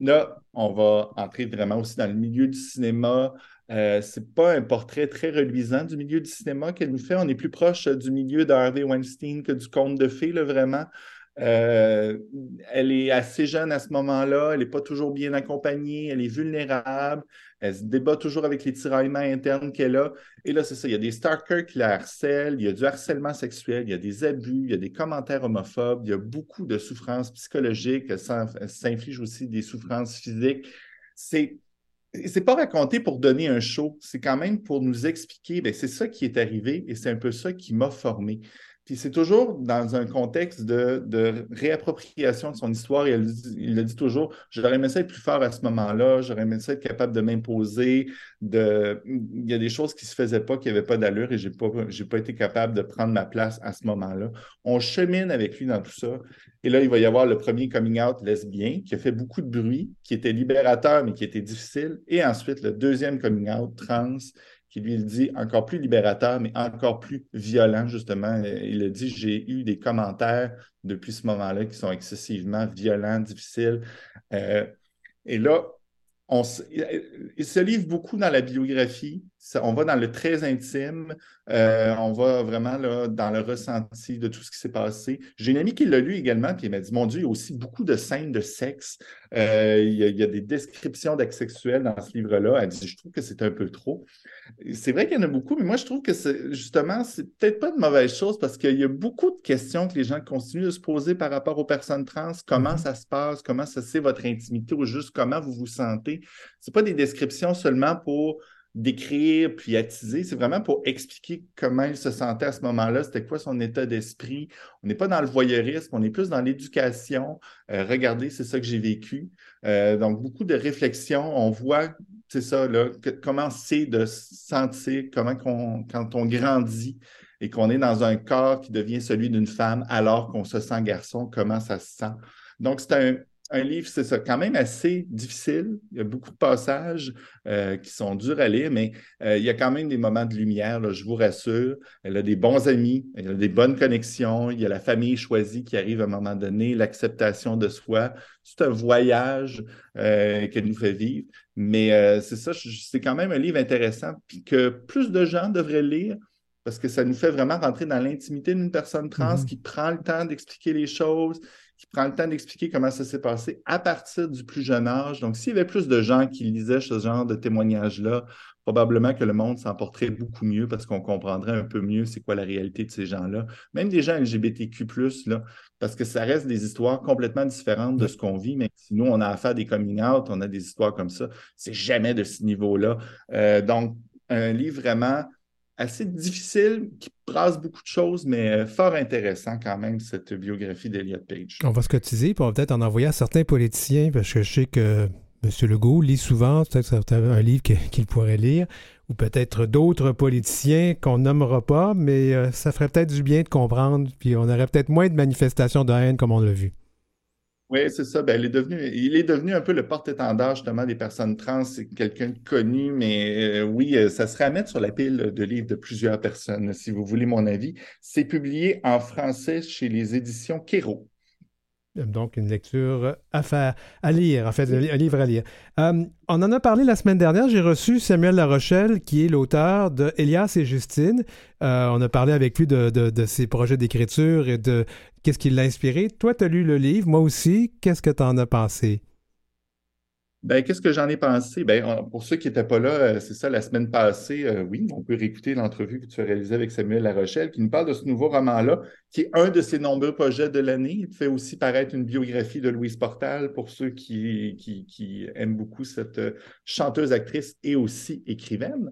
Là, on va entrer vraiment aussi dans le milieu du cinéma. Euh, c'est pas un portrait très reluisant du milieu du cinéma qu'elle nous fait. On est plus proche du milieu d'Harvey Weinstein que du conte de fées, là, vraiment. Euh, elle est assez jeune à ce moment-là, elle n'est pas toujours bien accompagnée, elle est vulnérable, elle se débat toujours avec les tiraillements internes qu'elle a. Et là, c'est ça, il y a des stalkers qui la harcèlent, il y a du harcèlement sexuel, il y a des abus, il y a des commentaires homophobes, il y a beaucoup de souffrances psychologiques, elle s'inflige aussi des souffrances physiques. C'est c'est pas raconté pour donner un show, c'est quand même pour nous expliquer, ben, c'est ça qui est arrivé et c'est un peu ça qui m'a formé. Puis c'est toujours dans un contexte de, réappropriation de son histoire. Il le dit toujours j'aurais aimé ça être plus fort à ce moment-là, j'aurais aimé ça être capable de m'imposer. De... Il y a des choses qui ne se faisaient pas, qui n'avaient pas d'allure et je n'ai pas, pas été capable de prendre ma place à ce moment-là. On chemine avec lui dans tout ça. Et là, il va y avoir le premier coming out lesbien qui a fait beaucoup de bruit, qui était libérateur, mais qui était difficile. Et ensuite, le deuxième coming out trans qui lui dit encore plus libérateur, mais encore plus violent, justement. Il a dit J'ai eu des commentaires depuis ce moment-là qui sont excessivement violents, difficiles. Euh, et là, on, il se livre beaucoup dans la biographie. On va dans le très intime. Euh, on va vraiment là, dans le ressenti de tout ce qui s'est passé. J'ai une amie qui l'a lu également, puis elle m'a dit Mon Dieu, il y a aussi beaucoup de scènes de sexe. Euh, il, y a, des descriptions d'actes sexuels dans ce livre-là. Elle dit Je trouve que c'est un peu trop. C'est vrai qu'il y en a beaucoup, mais moi, je trouve que justement, c'est peut-être pas une mauvaise chose parce qu'il y a beaucoup de questions que les gens continuent de se poser par rapport aux personnes trans. Comment mm-hmm. ça se passe? Comment ça c'est votre intimité ou juste comment vous vous sentez? Ce pas des descriptions seulement pour décrire puis attiser, c'est vraiment pour expliquer comment il se sentait à ce moment-là, c'était quoi son état d'esprit. On n'est pas dans le voyeurisme, on est plus dans l'éducation. Euh, regardez, c'est ça que j'ai vécu. Euh, donc, beaucoup de réflexions. On voit, c'est ça, là, comment c'est de sentir, comment quand on grandit et qu'on est dans un corps qui devient celui d'une femme alors qu'on se sent garçon, comment ça se sent. Donc, c'est un, un livre, c'est ça, quand même assez difficile. Il y a beaucoup de passages euh, qui sont durs à lire, mais euh, il y a quand même des moments de lumière, je vous rassure. Elle a des bons amis, elle a des bonnes connexions, il y a la famille choisie qui arrive à un moment donné, l'acceptation de soi. C'est un voyage euh, qu'elle nous fait vivre. Mais c'est ça, c'est quand même un livre intéressant, puis que plus de gens devraient lire parce que ça nous fait vraiment rentrer dans l'intimité d'une personne trans mm-hmm. qui prend le temps d'expliquer les choses, qui prend le temps d'expliquer comment ça s'est passé à partir du plus jeune âge. Donc, s'il y avait plus de gens qui lisaient ce genre de témoignages-là, probablement que le monde s'en porterait beaucoup mieux parce qu'on comprendrait un peu mieux c'est quoi la réalité de ces gens-là. Même des gens LGBTQ, là, parce que ça reste des histoires complètement différentes de ce qu'on vit, mais si nous, on a affaire des coming out, on a des histoires comme ça, c'est jamais de ce niveau-là. Euh, donc, un livre vraiment assez difficile, qui brasse beaucoup de choses, mais euh, fort intéressant quand même, cette biographie d'Eliot Page. On va se cotiser, puis on va peut-être en envoyer à certains politiciens, parce que je sais que M. Legault lit souvent, peut-être un livre qu'il pourrait lire, ou peut-être d'autres politiciens qu'on nommera pas, mais euh, ça ferait peut-être du bien de comprendre, puis on aurait peut-être moins de manifestations de haine comme on l'a vu. Oui, c'est ça. Ben, il, est devenu, il est devenu un peu le porte-étendard justement des personnes trans. C'est quelqu'un de connu, mais euh, oui, euh, ça serait à mettre sur la pile de livres de plusieurs personnes, si vous voulez mon avis. C'est publié en français chez les éditions Kéro. Donc, une lecture à faire, à lire, en fait, un livre à lire. Euh, on en a parlé la semaine dernière. J'ai reçu Samuel Larochelle, qui est l'auteur de Elias et Justine. Euh, on a parlé avec lui de, de, ses projets d'écriture et de qu'est-ce qui l'a inspiré. Toi, tu as lu le livre, moi aussi. Qu'est-ce que tu en as pensé? Ben, qu'est-ce que j'en ai pensé? Ben, pour ceux qui n'étaient pas là, euh, c'est ça, la semaine passée, euh, oui, on peut réécouter l'entrevue que tu as réalisée avec Samuel Larochelle, qui nous parle de ce nouveau roman-là, qui est un de ses nombreux projets de l'année. Il fait aussi paraître une biographie de Louise Portal pour ceux qui, qui, aiment beaucoup cette euh, chanteuse, actrice et aussi écrivaine.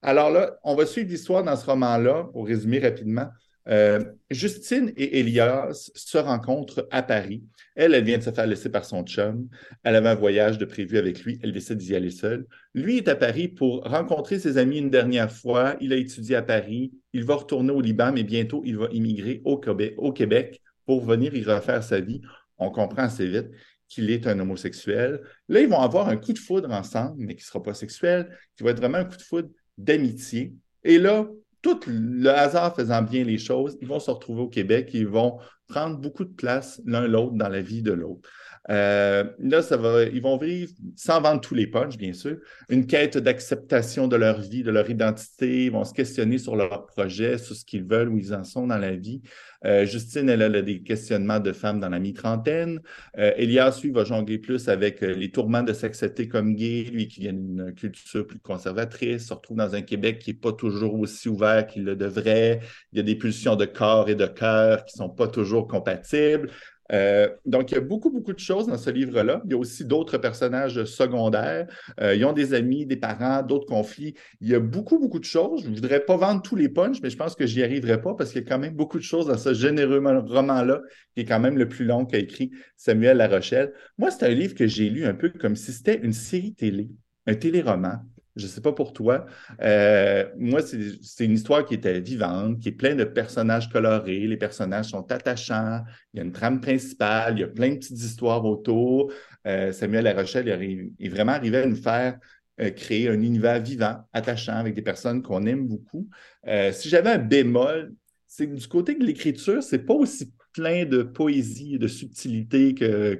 Alors là, on va suivre l'histoire dans ce roman-là, pour résumer rapidement. Euh, Justine et Elias se rencontrent à Paris. Elle, elle vient de se faire laisser par son chum. Elle avait un voyage de prévu avec lui. Elle décide d'y aller seule. Lui est à Paris pour rencontrer ses amis une dernière fois. Il a étudié à Paris. Il va retourner au Liban, mais bientôt, il va immigrer au Québec, au Québec pour venir y refaire sa vie. On comprend assez vite qu'il est un homosexuel. Là, ils vont avoir un coup de foudre ensemble, mais qui ne sera pas sexuel, qui va être vraiment un coup de foudre d'amitié. Et là, tout le hasard faisant bien les choses, ils vont se retrouver au Québec, ils vont prendre beaucoup de place l'un l'autre dans la vie de l'autre. Euh, là, ça va, ils vont vivre, sans vendre tous les punchs, bien sûr, une quête d'acceptation de leur vie, de leur identité. Ils vont se questionner sur leur projet, sur ce qu'ils veulent, où ils en sont dans la vie. Euh, Justine, elle a des questionnements de femmes dans la mi-trentaine. Euh, Elias, lui, va jongler plus avec euh, les tourments de s'accepter comme gay, lui qui vient d'une culture plus conservatrice, se retrouve dans un Québec qui n'est pas toujours aussi ouvert qu'il le devrait. Il y a des pulsions de corps et de cœur qui ne sont pas toujours compatibles. Euh, donc, il y a beaucoup, beaucoup de choses dans ce livre-là. Il y a aussi d'autres personnages secondaires. Euh, ils ont des amis, des parents, d'autres conflits. Il y a beaucoup, beaucoup de choses. Je ne voudrais pas vendre tous les punchs, mais je pense que j'y arriverai pas parce qu'il y a quand même beaucoup de choses dans ce généreux roman-là, qui est quand même le plus long qu'a écrit Samuel Larochelle. Moi, c'est un livre que j'ai lu un peu comme si c'était une série télé, un téléroman. Je ne sais pas pour toi. Euh, moi, c'est une histoire qui était vivante, qui est pleine de personnages colorés. Les personnages sont attachants. Il y a une trame principale. Il y a plein de petites histoires autour. Euh, Samuel Larochelle est vraiment arrivé à nous faire euh, créer un univers vivant, attachant, avec des personnes qu'on aime beaucoup. si j'avais un bémol, c'est du côté de l'écriture, c'est pas aussi plein de poésie et de subtilité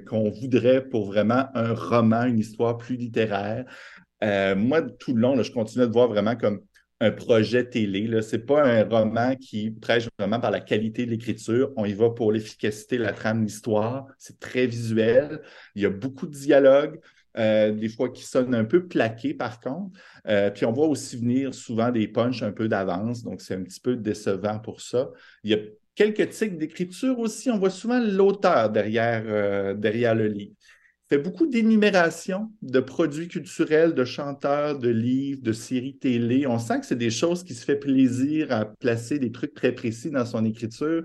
qu'on voudrait pour vraiment un roman, une histoire plus littéraire. Euh, moi, tout le long, je continue de voir vraiment comme un projet télé. Ce n'est pas un roman qui prêche vraiment par la qualité de l'écriture. On y va pour l'efficacité, la trame, l'histoire. C'est très visuel. Il y a beaucoup de dialogues. Euh, des fois qui sonnent un peu plaqués par contre. Euh, puis on voit aussi venir souvent des punchs un peu d'avance, donc c'est un petit peu décevant pour ça. Il y a quelques tics d'écriture aussi. On voit souvent l'auteur derrière, derrière le livre fait beaucoup d'énumération de produits culturels, de chanteurs, de livres, de séries télé. On sent que c'est des choses qui se fait plaisir à placer des trucs très précis dans son écriture.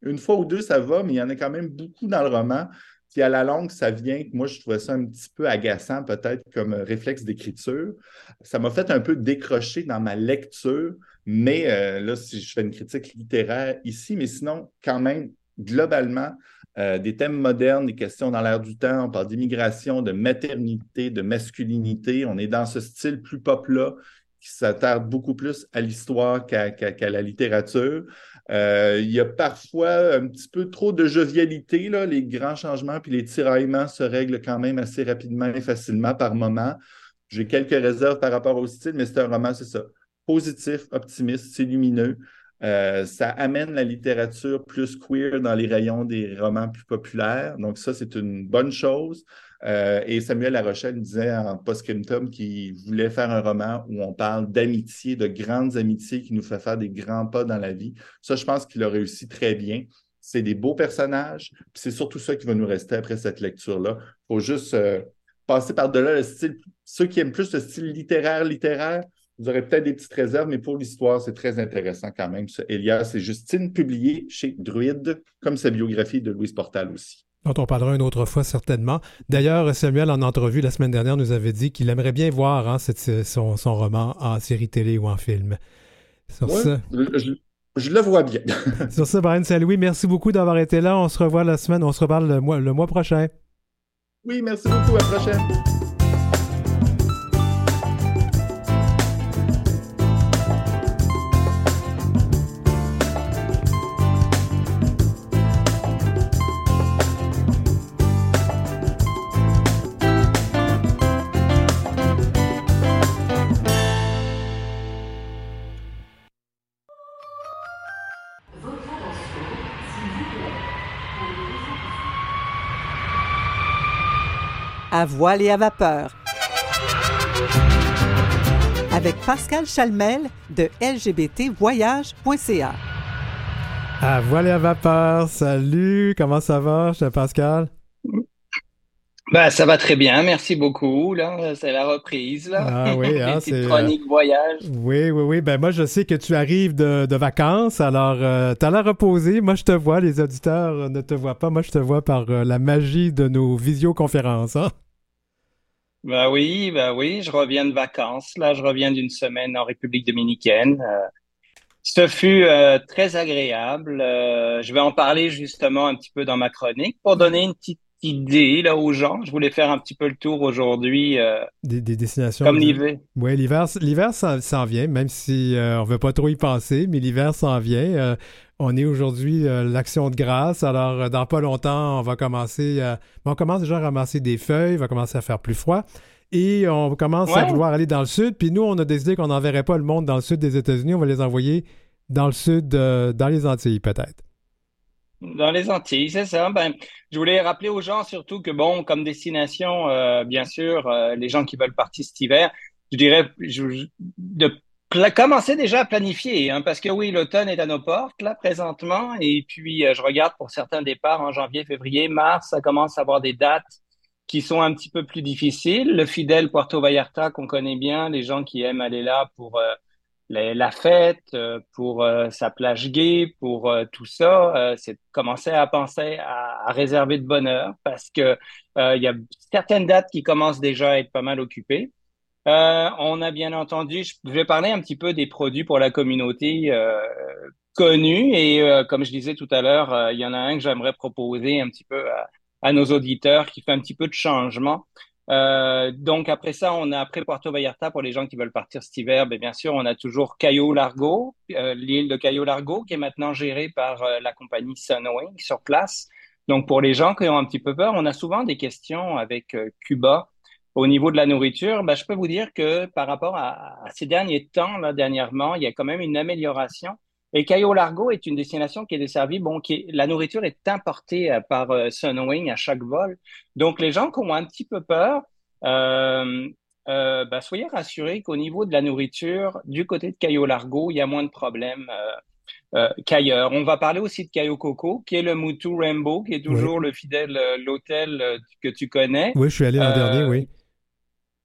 Une fois ou deux, ça va, mais il y en a quand même beaucoup dans le roman. Puis à la longue, ça vient, moi, je trouvais ça un petit peu agaçant, peut-être comme réflexe d'écriture. Ça m'a fait un peu décrocher dans ma lecture, mais euh, là, si je fais une critique littéraire ici, mais sinon, quand même, globalement, euh, des thèmes modernes, des questions dans l'air du temps. On parle d'immigration, de maternité, de masculinité. On est dans ce style plus pop-là qui s'attarde beaucoup plus à l'histoire qu'à la littérature. Euh, il y a parfois un petit peu trop de jovialité. Là. Les grands changements puis les tiraillements se règlent quand même assez rapidement et facilement par moment. J'ai quelques réserves par rapport au style, mais c'est un roman, c'est ça. Positif, optimiste, c'est lumineux. Euh, ça amène la littérature plus queer dans les rayons des romans plus populaires. Donc, ça, c'est une bonne chose. Euh, et Samuel Larochelle disait en post-scriptum qu'il voulait faire un roman où on parle d'amitié, de grandes amitiés qui nous fait faire des grands pas dans la vie. Ça, je pense qu'il a réussi très bien. C'est des beaux personnages. C'est surtout ça qui va nous rester après cette lecture-là. Il faut juste euh, passer par-delà le style. Ceux qui aiment plus le style littéraire, littéraire, vous aurez peut-être des petites réserves, mais pour l'histoire, c'est très intéressant quand même. Elias et Justine, publié chez Druide, comme sa biographie de Louise Portal aussi. Dont on parlera une autre fois certainement. D'ailleurs, Samuel, en entrevue la semaine dernière, nous avait dit qu'il aimerait bien voir hein, son, roman en série télé ou en film. Sur ça... je, le vois bien. sur ça, Brian Saint-Louis, merci beaucoup d'avoir été là. On se revoit la semaine, on se reparle le mois, le mois prochain. Oui, merci beaucoup. À la prochaine. À voile et à vapeur. Avec Pascal Chalmel de lgbtvoyage.ca. À voile et à vapeur, salut, comment ça va, cher Pascal? Ben, ça va très bien, merci beaucoup. Là, c'est la reprise. Là. Ah oui, hein, c'est chronique voyage. Oui, oui, oui. Ben moi, je sais que tu arrives de, vacances, alors euh, tu as l'air reposé. Moi, je te vois, les auditeurs ne te voient pas. Moi, je te vois par euh, la magie de nos visioconférences. Hein? Ben oui, ben oui, je reviens de vacances. Là, je reviens d'une semaine en République dominicaine. Euh, ce fut très agréable. je vais en parler justement un petit peu dans ma chronique pour donner une petite idée là aux gens. Je voulais faire un petit peu le tour aujourd'hui. Euh, des, destinations. Comme l'hiver. Oui, l'hiver, l'hiver s'en vient, même si euh, on veut pas trop y penser, mais l'hiver s'en vient. Euh, on est aujourd'hui l'action de grâce. Alors, dans pas longtemps, on va commencer. on commence déjà à ramasser des feuilles, il va commencer à faire plus froid. Et on commence à vouloir aller dans le sud. Puis nous, on a décidé qu'on n'enverrait pas le monde dans le sud des États-Unis. On va les envoyer dans le sud, dans les Antilles, peut-être. Dans les Antilles, c'est ça. Ben, je voulais rappeler aux gens surtout que, bon, comme destination, euh, bien sûr, euh, les gens qui veulent partir cet hiver, je dirais de commencer déjà à planifier, hein, parce que oui, l'automne est à nos portes, là, présentement, et puis euh, je regarde pour certains départs en janvier, février, mars, ça commence à avoir des dates qui sont un petit peu plus difficiles. Le fidèle Puerto Vallarta qu'on connaît bien, les gens qui aiment aller là pour la fête, euh, pour euh, sa plage gay, pour euh, tout ça, c'est commencer à penser à, réserver de bonheur parce que il y a certaines dates qui commencent déjà à être pas mal occupées. On a bien entendu, je vais parler un petit peu des produits pour la communauté connus et comme je disais tout à l'heure, il y en a un que j'aimerais proposer un petit peu à, à, nos auditeurs qui fait un petit peu de changement. Euh, donc après ça, on a après Puerto Vallarta pour les gens qui veulent partir cet hiver. Ben, bien sûr, on a toujours Cayo Largo, euh, l'île de Cayo Largo, qui est maintenant gérée par euh, la compagnie Sunwing sur place. Donc pour les gens qui ont un petit peu peur, on a souvent des questions avec Cuba au niveau de la nourriture. Ben, je peux vous dire que par rapport à, à ces derniers temps, là, dernièrement, il y a quand même une amélioration. Et Cayo Largo est une destination qui est desservie, bon, qui la nourriture est importée euh, par euh, Sunwing à chaque vol. Donc, les gens qui ont un petit peu peur, euh, euh, ben, soyez rassurés qu'au niveau de la nourriture, du côté de Cayo Largo, il y a moins de problèmes qu'ailleurs. On va parler aussi de Cayo Coco, qui est le Mutu Rainbow, qui est toujours le fidèle, l'hôtel que tu connais. Oui, je suis allé l'an dernier, oui.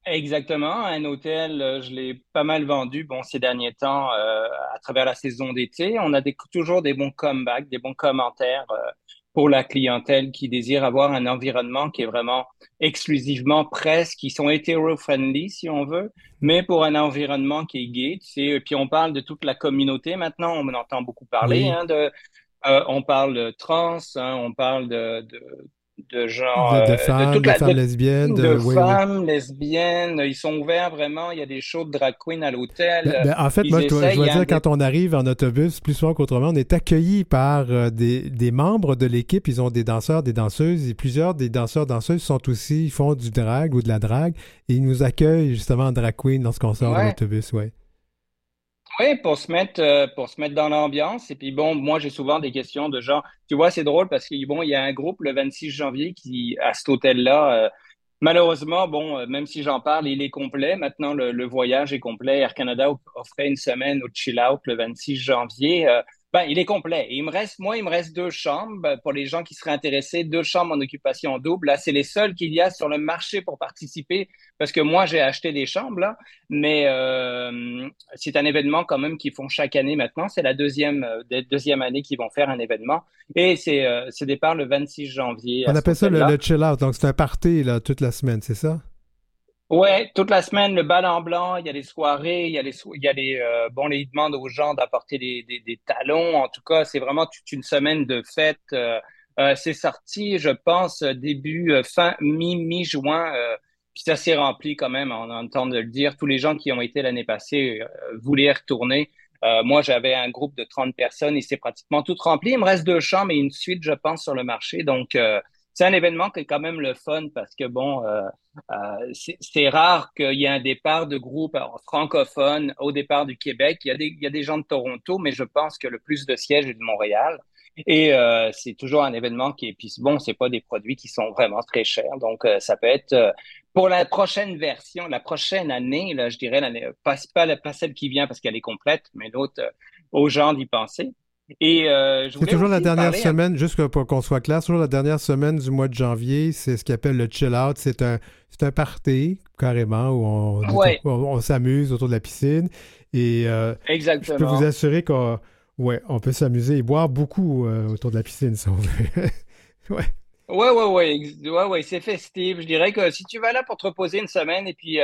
Exactement, un hôtel, euh, je l'ai pas mal vendu bon ces derniers temps euh, à travers la saison d'été. On a des, toujours des bons comebacks, des bons commentaires euh, pour la clientèle qui désire avoir un environnement qui est vraiment exclusivement presse, qui sont hétéro-friendly si on veut, mais pour un environnement qui est gay. Tu sais, puis on parle de toute la communauté maintenant, on en entend beaucoup parler. Hein, de, on parle de trans, hein, on parle de, de de genre de, euh, femmes, de, femmes lesbiennes, de, femmes lesbiennes. Ils sont ouverts vraiment. Il y a des shows de drag queen à l'hôtel. Ben, ben, en fait, moi, je dois, dire, quand on arrive en autobus, plus souvent qu'autrement, on est accueilli par euh, des, des, membres de l'équipe. Ils ont des danseurs, des danseuses, et plusieurs des danseurs, danseuses sont aussi, ils font du drag ou de la drag, et ils nous accueillent justement en drag queen lorsqu'on sort de l'autobus, ouais. Oui, pour se mettre euh, pour se mettre dans l'ambiance. Et puis bon, moi j'ai souvent des questions de genre, tu vois, c'est drôle parce qu'il bon, il y a un groupe le 26 janvier qui à cet hôtel-là. Euh, malheureusement, bon, euh, même si j'en parle, il est complet. Maintenant, le, le, voyage est complet. Air Canada offrait une semaine au chill out le 26 janvier. Ben, il est complet. il me reste, moi, il me reste deux chambres ben, pour les gens qui seraient intéressés, deux chambres en occupation double. Là, c'est les seules qu'il y a sur le marché pour participer parce que moi, j'ai acheté des chambres là. Mais euh, c'est un événement quand même qu'ils font chaque année maintenant. C'est la deuxième, euh, deuxième année qu'ils vont faire un événement. Et c'est, euh, départ le 26 janvier. On appelle ça le, le, chill out. Donc, c'est un party là, toute la semaine, c'est ça? Ouais, toute la semaine, le bal en blanc, il y a les soirées, il y a les, il y a les, euh, bon, les demandes aux gens d'apporter des, des, des, talons. En tout cas, c'est vraiment toute une semaine de fête. Euh, euh c'est sorti, je pense, début, euh, fin, mi, mi-juin. puis ça s'est rempli quand même, on entend de le dire. Tous les gens qui ont été l'année passée voulaient y retourner. moi, j'avais un groupe de 30 personnes et c'est pratiquement tout rempli. Il me reste deux chambres et une suite, je pense, sur le marché. Donc, c'est un événement qui est quand même le fun parce que bon, euh, euh, c'est rare qu'il y ait un départ de groupe francophone au départ du Québec. Il y, a des, gens de Toronto, mais je pense que le plus de sièges est de Montréal. Et euh, c'est toujours un événement qui est puis bon, c'est pas des produits qui sont vraiment très chers, donc euh, ça peut être euh, pour la prochaine version, la prochaine année, là, je dirais l'année pas pas, pas celle qui vient parce qu'elle est complète, mais l'autre aux gens d'y penser. Et euh, c'est toujours la dernière semaine, juste pour qu'on soit clair, toujours la dernière semaine du mois de janvier, c'est ce qu'on appelle le chill out. C'est un, un party, carrément, où on, on, s'amuse autour de la piscine. Et euh, Exactement. je peux vous assurer qu'on ouais, on peut s'amuser et boire beaucoup euh, autour de la piscine, si on veut. ouais. Ouais, ouais, ouais, ouais, ouais, c'est festif. Je dirais que si tu vas là pour te reposer une semaine et puis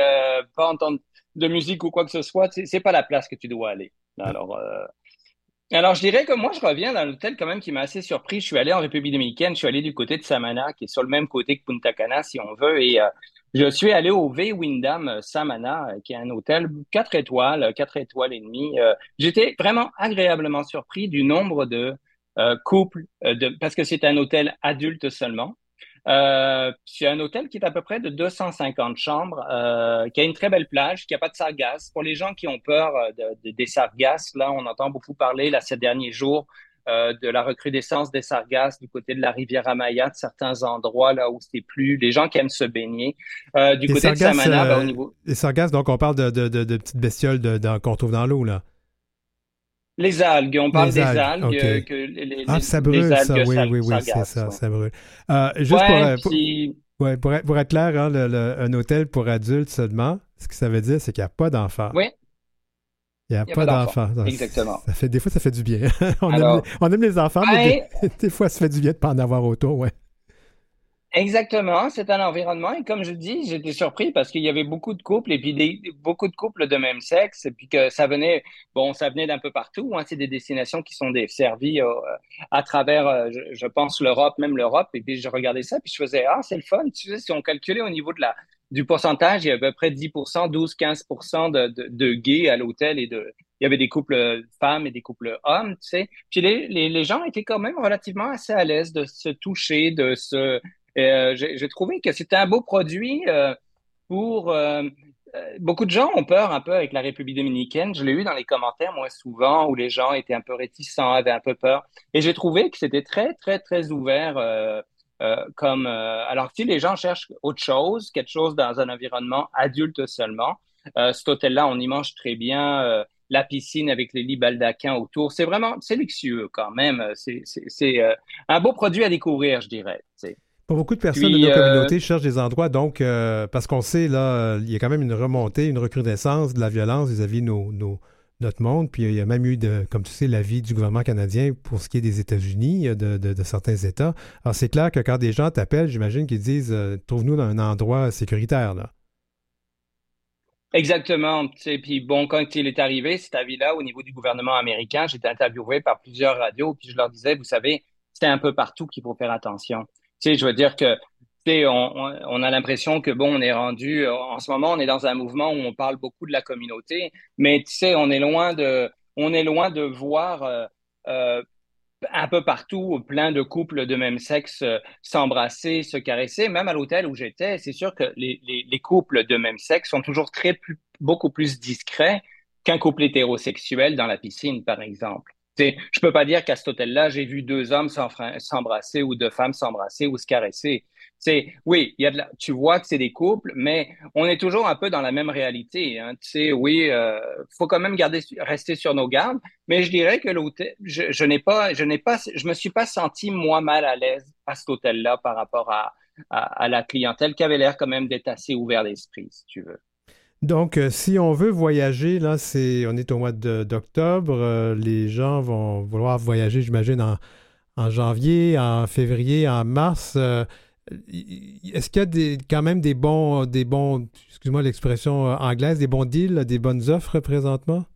pas entendre de musique ou quoi que ce soit, c'est pas la place que tu dois aller. Alors, alors, je dirais que moi, je reviens dans l'hôtel quand même qui m'a assez surpris. Je suis allé en République dominicaine, je suis allé du côté de Samana, qui est sur le même côté que Punta Cana, si on veut, et euh, je suis allé au V Windham euh, Samana, euh, qui est un hôtel 4 étoiles, 4 étoiles et demie. J'étais vraiment agréablement surpris du nombre de couples, de, parce que c'est un hôtel adulte seulement. Euh, c'est un hôtel qui est à peu près de 250 chambres, euh, qui a une très belle plage, qui a pas de sargasses. Pour les gens qui ont peur euh, de, des sargasses, là, on entend beaucoup parler là ces derniers jours euh, de la recrudescence des sargasses du côté de la rivière Amaya, de certains endroits là où c'est plus. Les gens qui aiment se baigner. Euh, du côté de Samana, ben, au niveau. Les sargasses, donc on parle de, de petites bestioles qu'on trouve dans l'eau là. Les algues, on parle des algues. Euh, que les, ah, ça brûle, ça, oui, oui, oui, c'est ça, ça brûle. Euh, juste ouais, pour, être, pour, être, clair, hein, le, le, un hôtel pour adultes seulement, ce que ça veut dire, c'est qu'il n'y a pas d'enfants. Oui. Il n'y a, pas, d'enfants. Exactement. Ça fait, des fois, ça fait du bien. on, aime, on, aime, les enfants, mais des, des, fois, ça fait du bien de ne pas en avoir autour, ouais. Exactement, c'est un environnement et comme je dis, j'étais surpris parce qu'il y avait beaucoup de couples et puis des, beaucoup de couples de même sexe et puis que ça venait, bon, ça venait d'un peu partout. Hein, c'est des destinations qui sont desservies euh, à travers, euh, je, je, pense l'Europe, même l'Europe. Et puis je regardais ça puis je faisais ah c'est le fun. Tu sais, si on calculait au niveau de la du pourcentage, il y avait à peu près 10% 12-15 de, de, de gays à l'hôtel et de, il y avait des couples femmes et des couples hommes, tu sais. Puis les, les, les gens étaient quand même relativement assez à l'aise de se toucher, de se. Euh, J'ai trouvé que c'était un beau produit euh, pour. Euh, euh, beaucoup de gens ont peur un peu avec la République dominicaine. Je l'ai eu dans les commentaires, moi, souvent, où les gens étaient un peu réticents, avaient un peu peur. Et j'ai trouvé que c'était très, très, très ouvert. Euh, euh, comme alors si les gens cherchent autre chose, quelque chose dans un environnement adulte seulement, cet hôtel-là, on y mange très bien. la piscine avec les lits baldaquins autour, c'est vraiment c'est luxueux quand même. C'est un beau produit à découvrir, je dirais. Pour beaucoup de personnes de nos euh, communautés cherchent des endroits, donc, euh, parce qu'on sait, là, il y a quand même une remontée, une recrudescence de la violence vis-à-vis de nos, notre monde. Puis il y a même eu, de, comme tu sais, l'avis du gouvernement canadien pour ce qui est des États-Unis, de, de, certains États. Alors c'est clair que quand des gens t'appellent, j'imagine qu'ils disent euh, trouve-nous dans un endroit sécuritaire. Là. Exactement. Puis bon, quand il est arrivé, cet avis-là, au niveau du gouvernement américain, j'étais interviewé par plusieurs radios, puis je leur disais, vous savez, c'est un peu partout qu'il faut faire attention sais, je veux dire que on, on, a l'impression que bon, on est rendu en ce moment, on est dans un mouvement où on parle beaucoup de la communauté, mais tu sais, on est loin de, on est loin de voir euh, euh, un peu partout plein de couples de même sexe euh, s'embrasser, se caresser. Même à l'hôtel où j'étais, c'est sûr que les, les, les, couples de même sexe sont toujours très beaucoup plus discrets qu'un couple hétérosexuel dans la piscine, par exemple. Je je peux pas dire qu'à cet hôtel-là, j'ai vu deux hommes s'embrasser ou deux femmes s'embrasser ou se caresser. C'est oui, il y a de la, tu vois que c'est des couples, mais on est toujours un peu dans la même réalité. Hein. Oui, euh, faut quand même garder, rester sur nos gardes. Mais je dirais que l'hôtel, je, je n'ai pas, je n'ai pas, je me suis pas senti moi mal à l'aise à cet hôtel-là par rapport à, à, à la clientèle qui avait l'air quand même d'être assez ouvert d'esprit, si tu veux. Donc, euh, si on veut voyager, là, c'est, on est au mois d'octobre, euh, les gens vont vouloir voyager, j'imagine, en, janvier, en février, en mars. Euh, est-ce qu'il y a quand même des bons, des bons, excuse-moi l'expression anglaise, des bons deals, des bonnes offres présentement?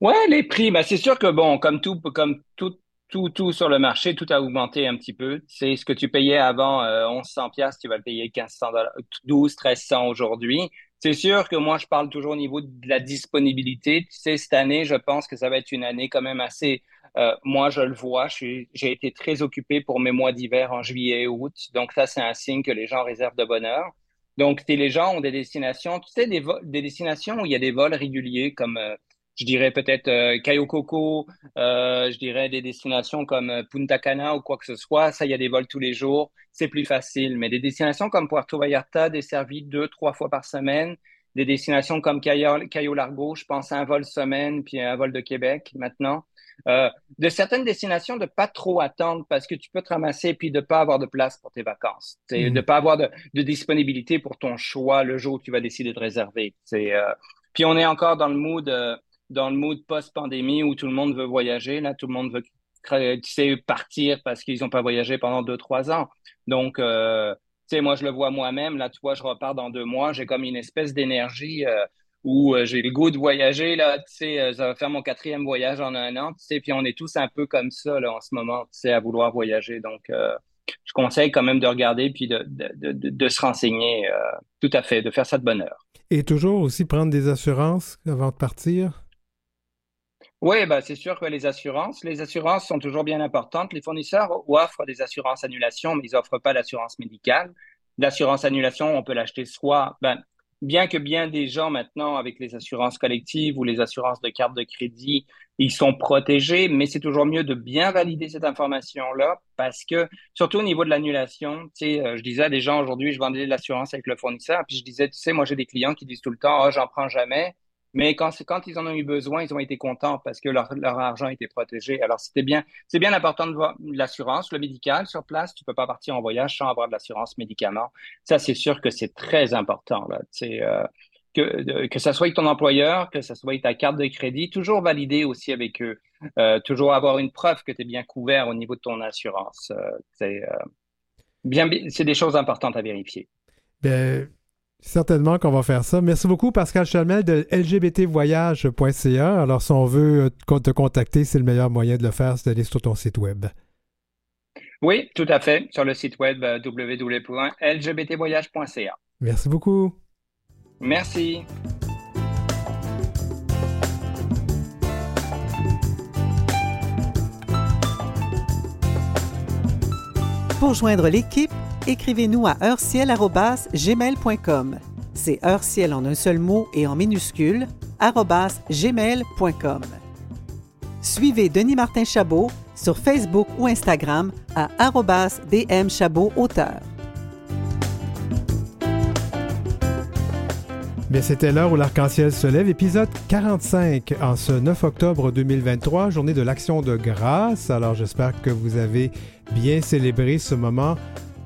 Ouais, les prix, ben c'est sûr que bon, comme tout, comme tout, tout, tout sur le marché, tout a augmenté un petit peu. C'est ce que tu payais avant euh, 1100 pièces, tu vas le payer 1500 dollars, 12 1300 aujourd'hui. C'est sûr que moi je parle toujours au niveau de la disponibilité. Tu sais cette année, je pense que ça va être une année quand même assez euh, moi je le vois, j'ai été très occupé pour mes mois d'hiver en juillet et août. Donc ça c'est un signe que les gens réservent de bonheur. Donc les gens ont des destinations, tu sais des, des destinations où il y a des vols réguliers comme euh, je dirais peut-être euh, Cayo Coco, euh, je dirais des destinations comme euh, Punta Cana ou quoi que ce soit. Ça, il y a des vols tous les jours, c'est plus facile. Mais des destinations comme Puerto Vallarta, desservies deux, trois fois par semaine, des destinations comme Cayo, Cayo Largo, je pense à un vol semaine, puis un vol de Québec maintenant. Euh, de certaines destinations, de pas trop attendre parce que tu peux te ramasser puis de pas avoir de place pour tes vacances, mmh. de pas avoir de, de, disponibilité pour ton choix le jour où tu vas décider de réserver. Euh, puis on est encore dans le mood dans le mood post-pandémie où tout le monde veut voyager. Là, tout le monde veut partir parce qu'ils n'ont pas voyagé pendant deux, trois ans. Donc, euh, tu sais, moi, je le vois moi-même. Là, tu vois, je repars dans deux mois. J'ai comme une espèce d'énergie euh, où euh, j'ai le goût de voyager. Là, tu sais, ça va faire mon quatrième voyage en un an. Tu sais, puis on est tous un peu comme ça là, en ce moment, tu sais, à vouloir voyager. Donc, je conseille quand même de regarder puis de, de, de se renseigner. tout à fait, de faire ça de bonne heure. Et toujours aussi prendre des assurances avant de partir? Oui, bah, c'est sûr que les assurances, les assurances sont toujours bien importantes. Les fournisseurs offrent des assurances annulation, mais ils offrent pas l'assurance médicale. L'assurance annulation, on peut l'acheter soit, ben, bien que bien des gens maintenant avec les assurances collectives ou les assurances de carte de crédit, ils sont protégés, mais c'est toujours mieux de bien valider cette information-là parce que, surtout au niveau de l'annulation, tu sais, euh, je disais à des gens aujourd'hui, je vendais de l'assurance avec le fournisseur, puis je disais, tu sais, moi j'ai des clients qui disent tout le temps, oh, j'en prends jamais. Mais quand, ils en ont eu besoin, ils ont été contents parce que leur, argent était protégé. Alors, c'était bien, c'est bien important de voir l'assurance, le médical sur place. Tu peux pas partir en voyage sans avoir de l'assurance médicaments. Ça, c'est sûr que c'est très important. C'est, euh, que, que ça soit ton employeur, que ça soit ta carte de crédit, toujours valider aussi avec eux. Euh, toujours avoir une preuve que tu es bien couvert au niveau de ton assurance. C'est, euh, bien, c'est des choses importantes à vérifier. Ben, Certainement qu'on va faire ça. Merci beaucoup, Pascal Chalmel de lgbtvoyage.ca. Alors, si on veut euh, te contacter, c'est le meilleur moyen de le faire, c'est d'aller sur ton site web. Oui, tout à fait, sur le site web euh, www.lgbtvoyage.ca. Merci beaucoup. Merci. Pour joindre l'équipe, écrivez-nous à heurciel.gmail.com. C'est heurciel en un seul mot et en minuscule, gmail.com. Suivez Denis Martin Chabot sur Facebook ou Instagram à dmchabot-auteur. Bien, c'était l'heure où l'arc-en-ciel se lève, épisode 45 en ce 9 octobre 2023, journée de l'action de grâce. Alors j'espère que vous avez bien célébré ce moment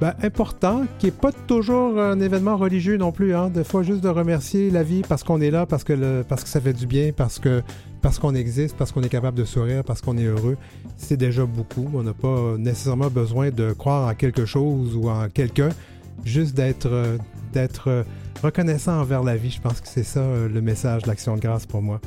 ben, important, qui n'est pas toujours un événement religieux non plus. Hein? Des fois, juste de remercier la vie parce qu'on est là, parce que, ça fait du bien, parce que parce qu'on existe, parce qu'on est capable de sourire, parce qu'on est heureux, c'est déjà beaucoup. On n'a pas nécessairement besoin de croire en quelque chose ou en quelqu'un, juste d'être d'être reconnaissant envers la vie. Je pense que c'est ça euh, le message de l'action de grâce pour moi.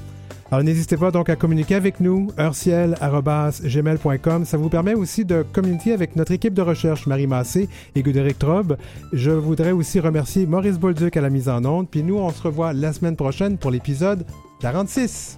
Alors n'hésitez pas donc à communiquer avec nous, heurciel.gmail.com. Ça vous permet aussi de communiquer avec notre équipe de recherche, Marie Massé et Guderic Trobe. Je voudrais aussi remercier Maurice Bolduc à la mise en onde. Puis nous, on se revoit la semaine prochaine pour l'épisode 46.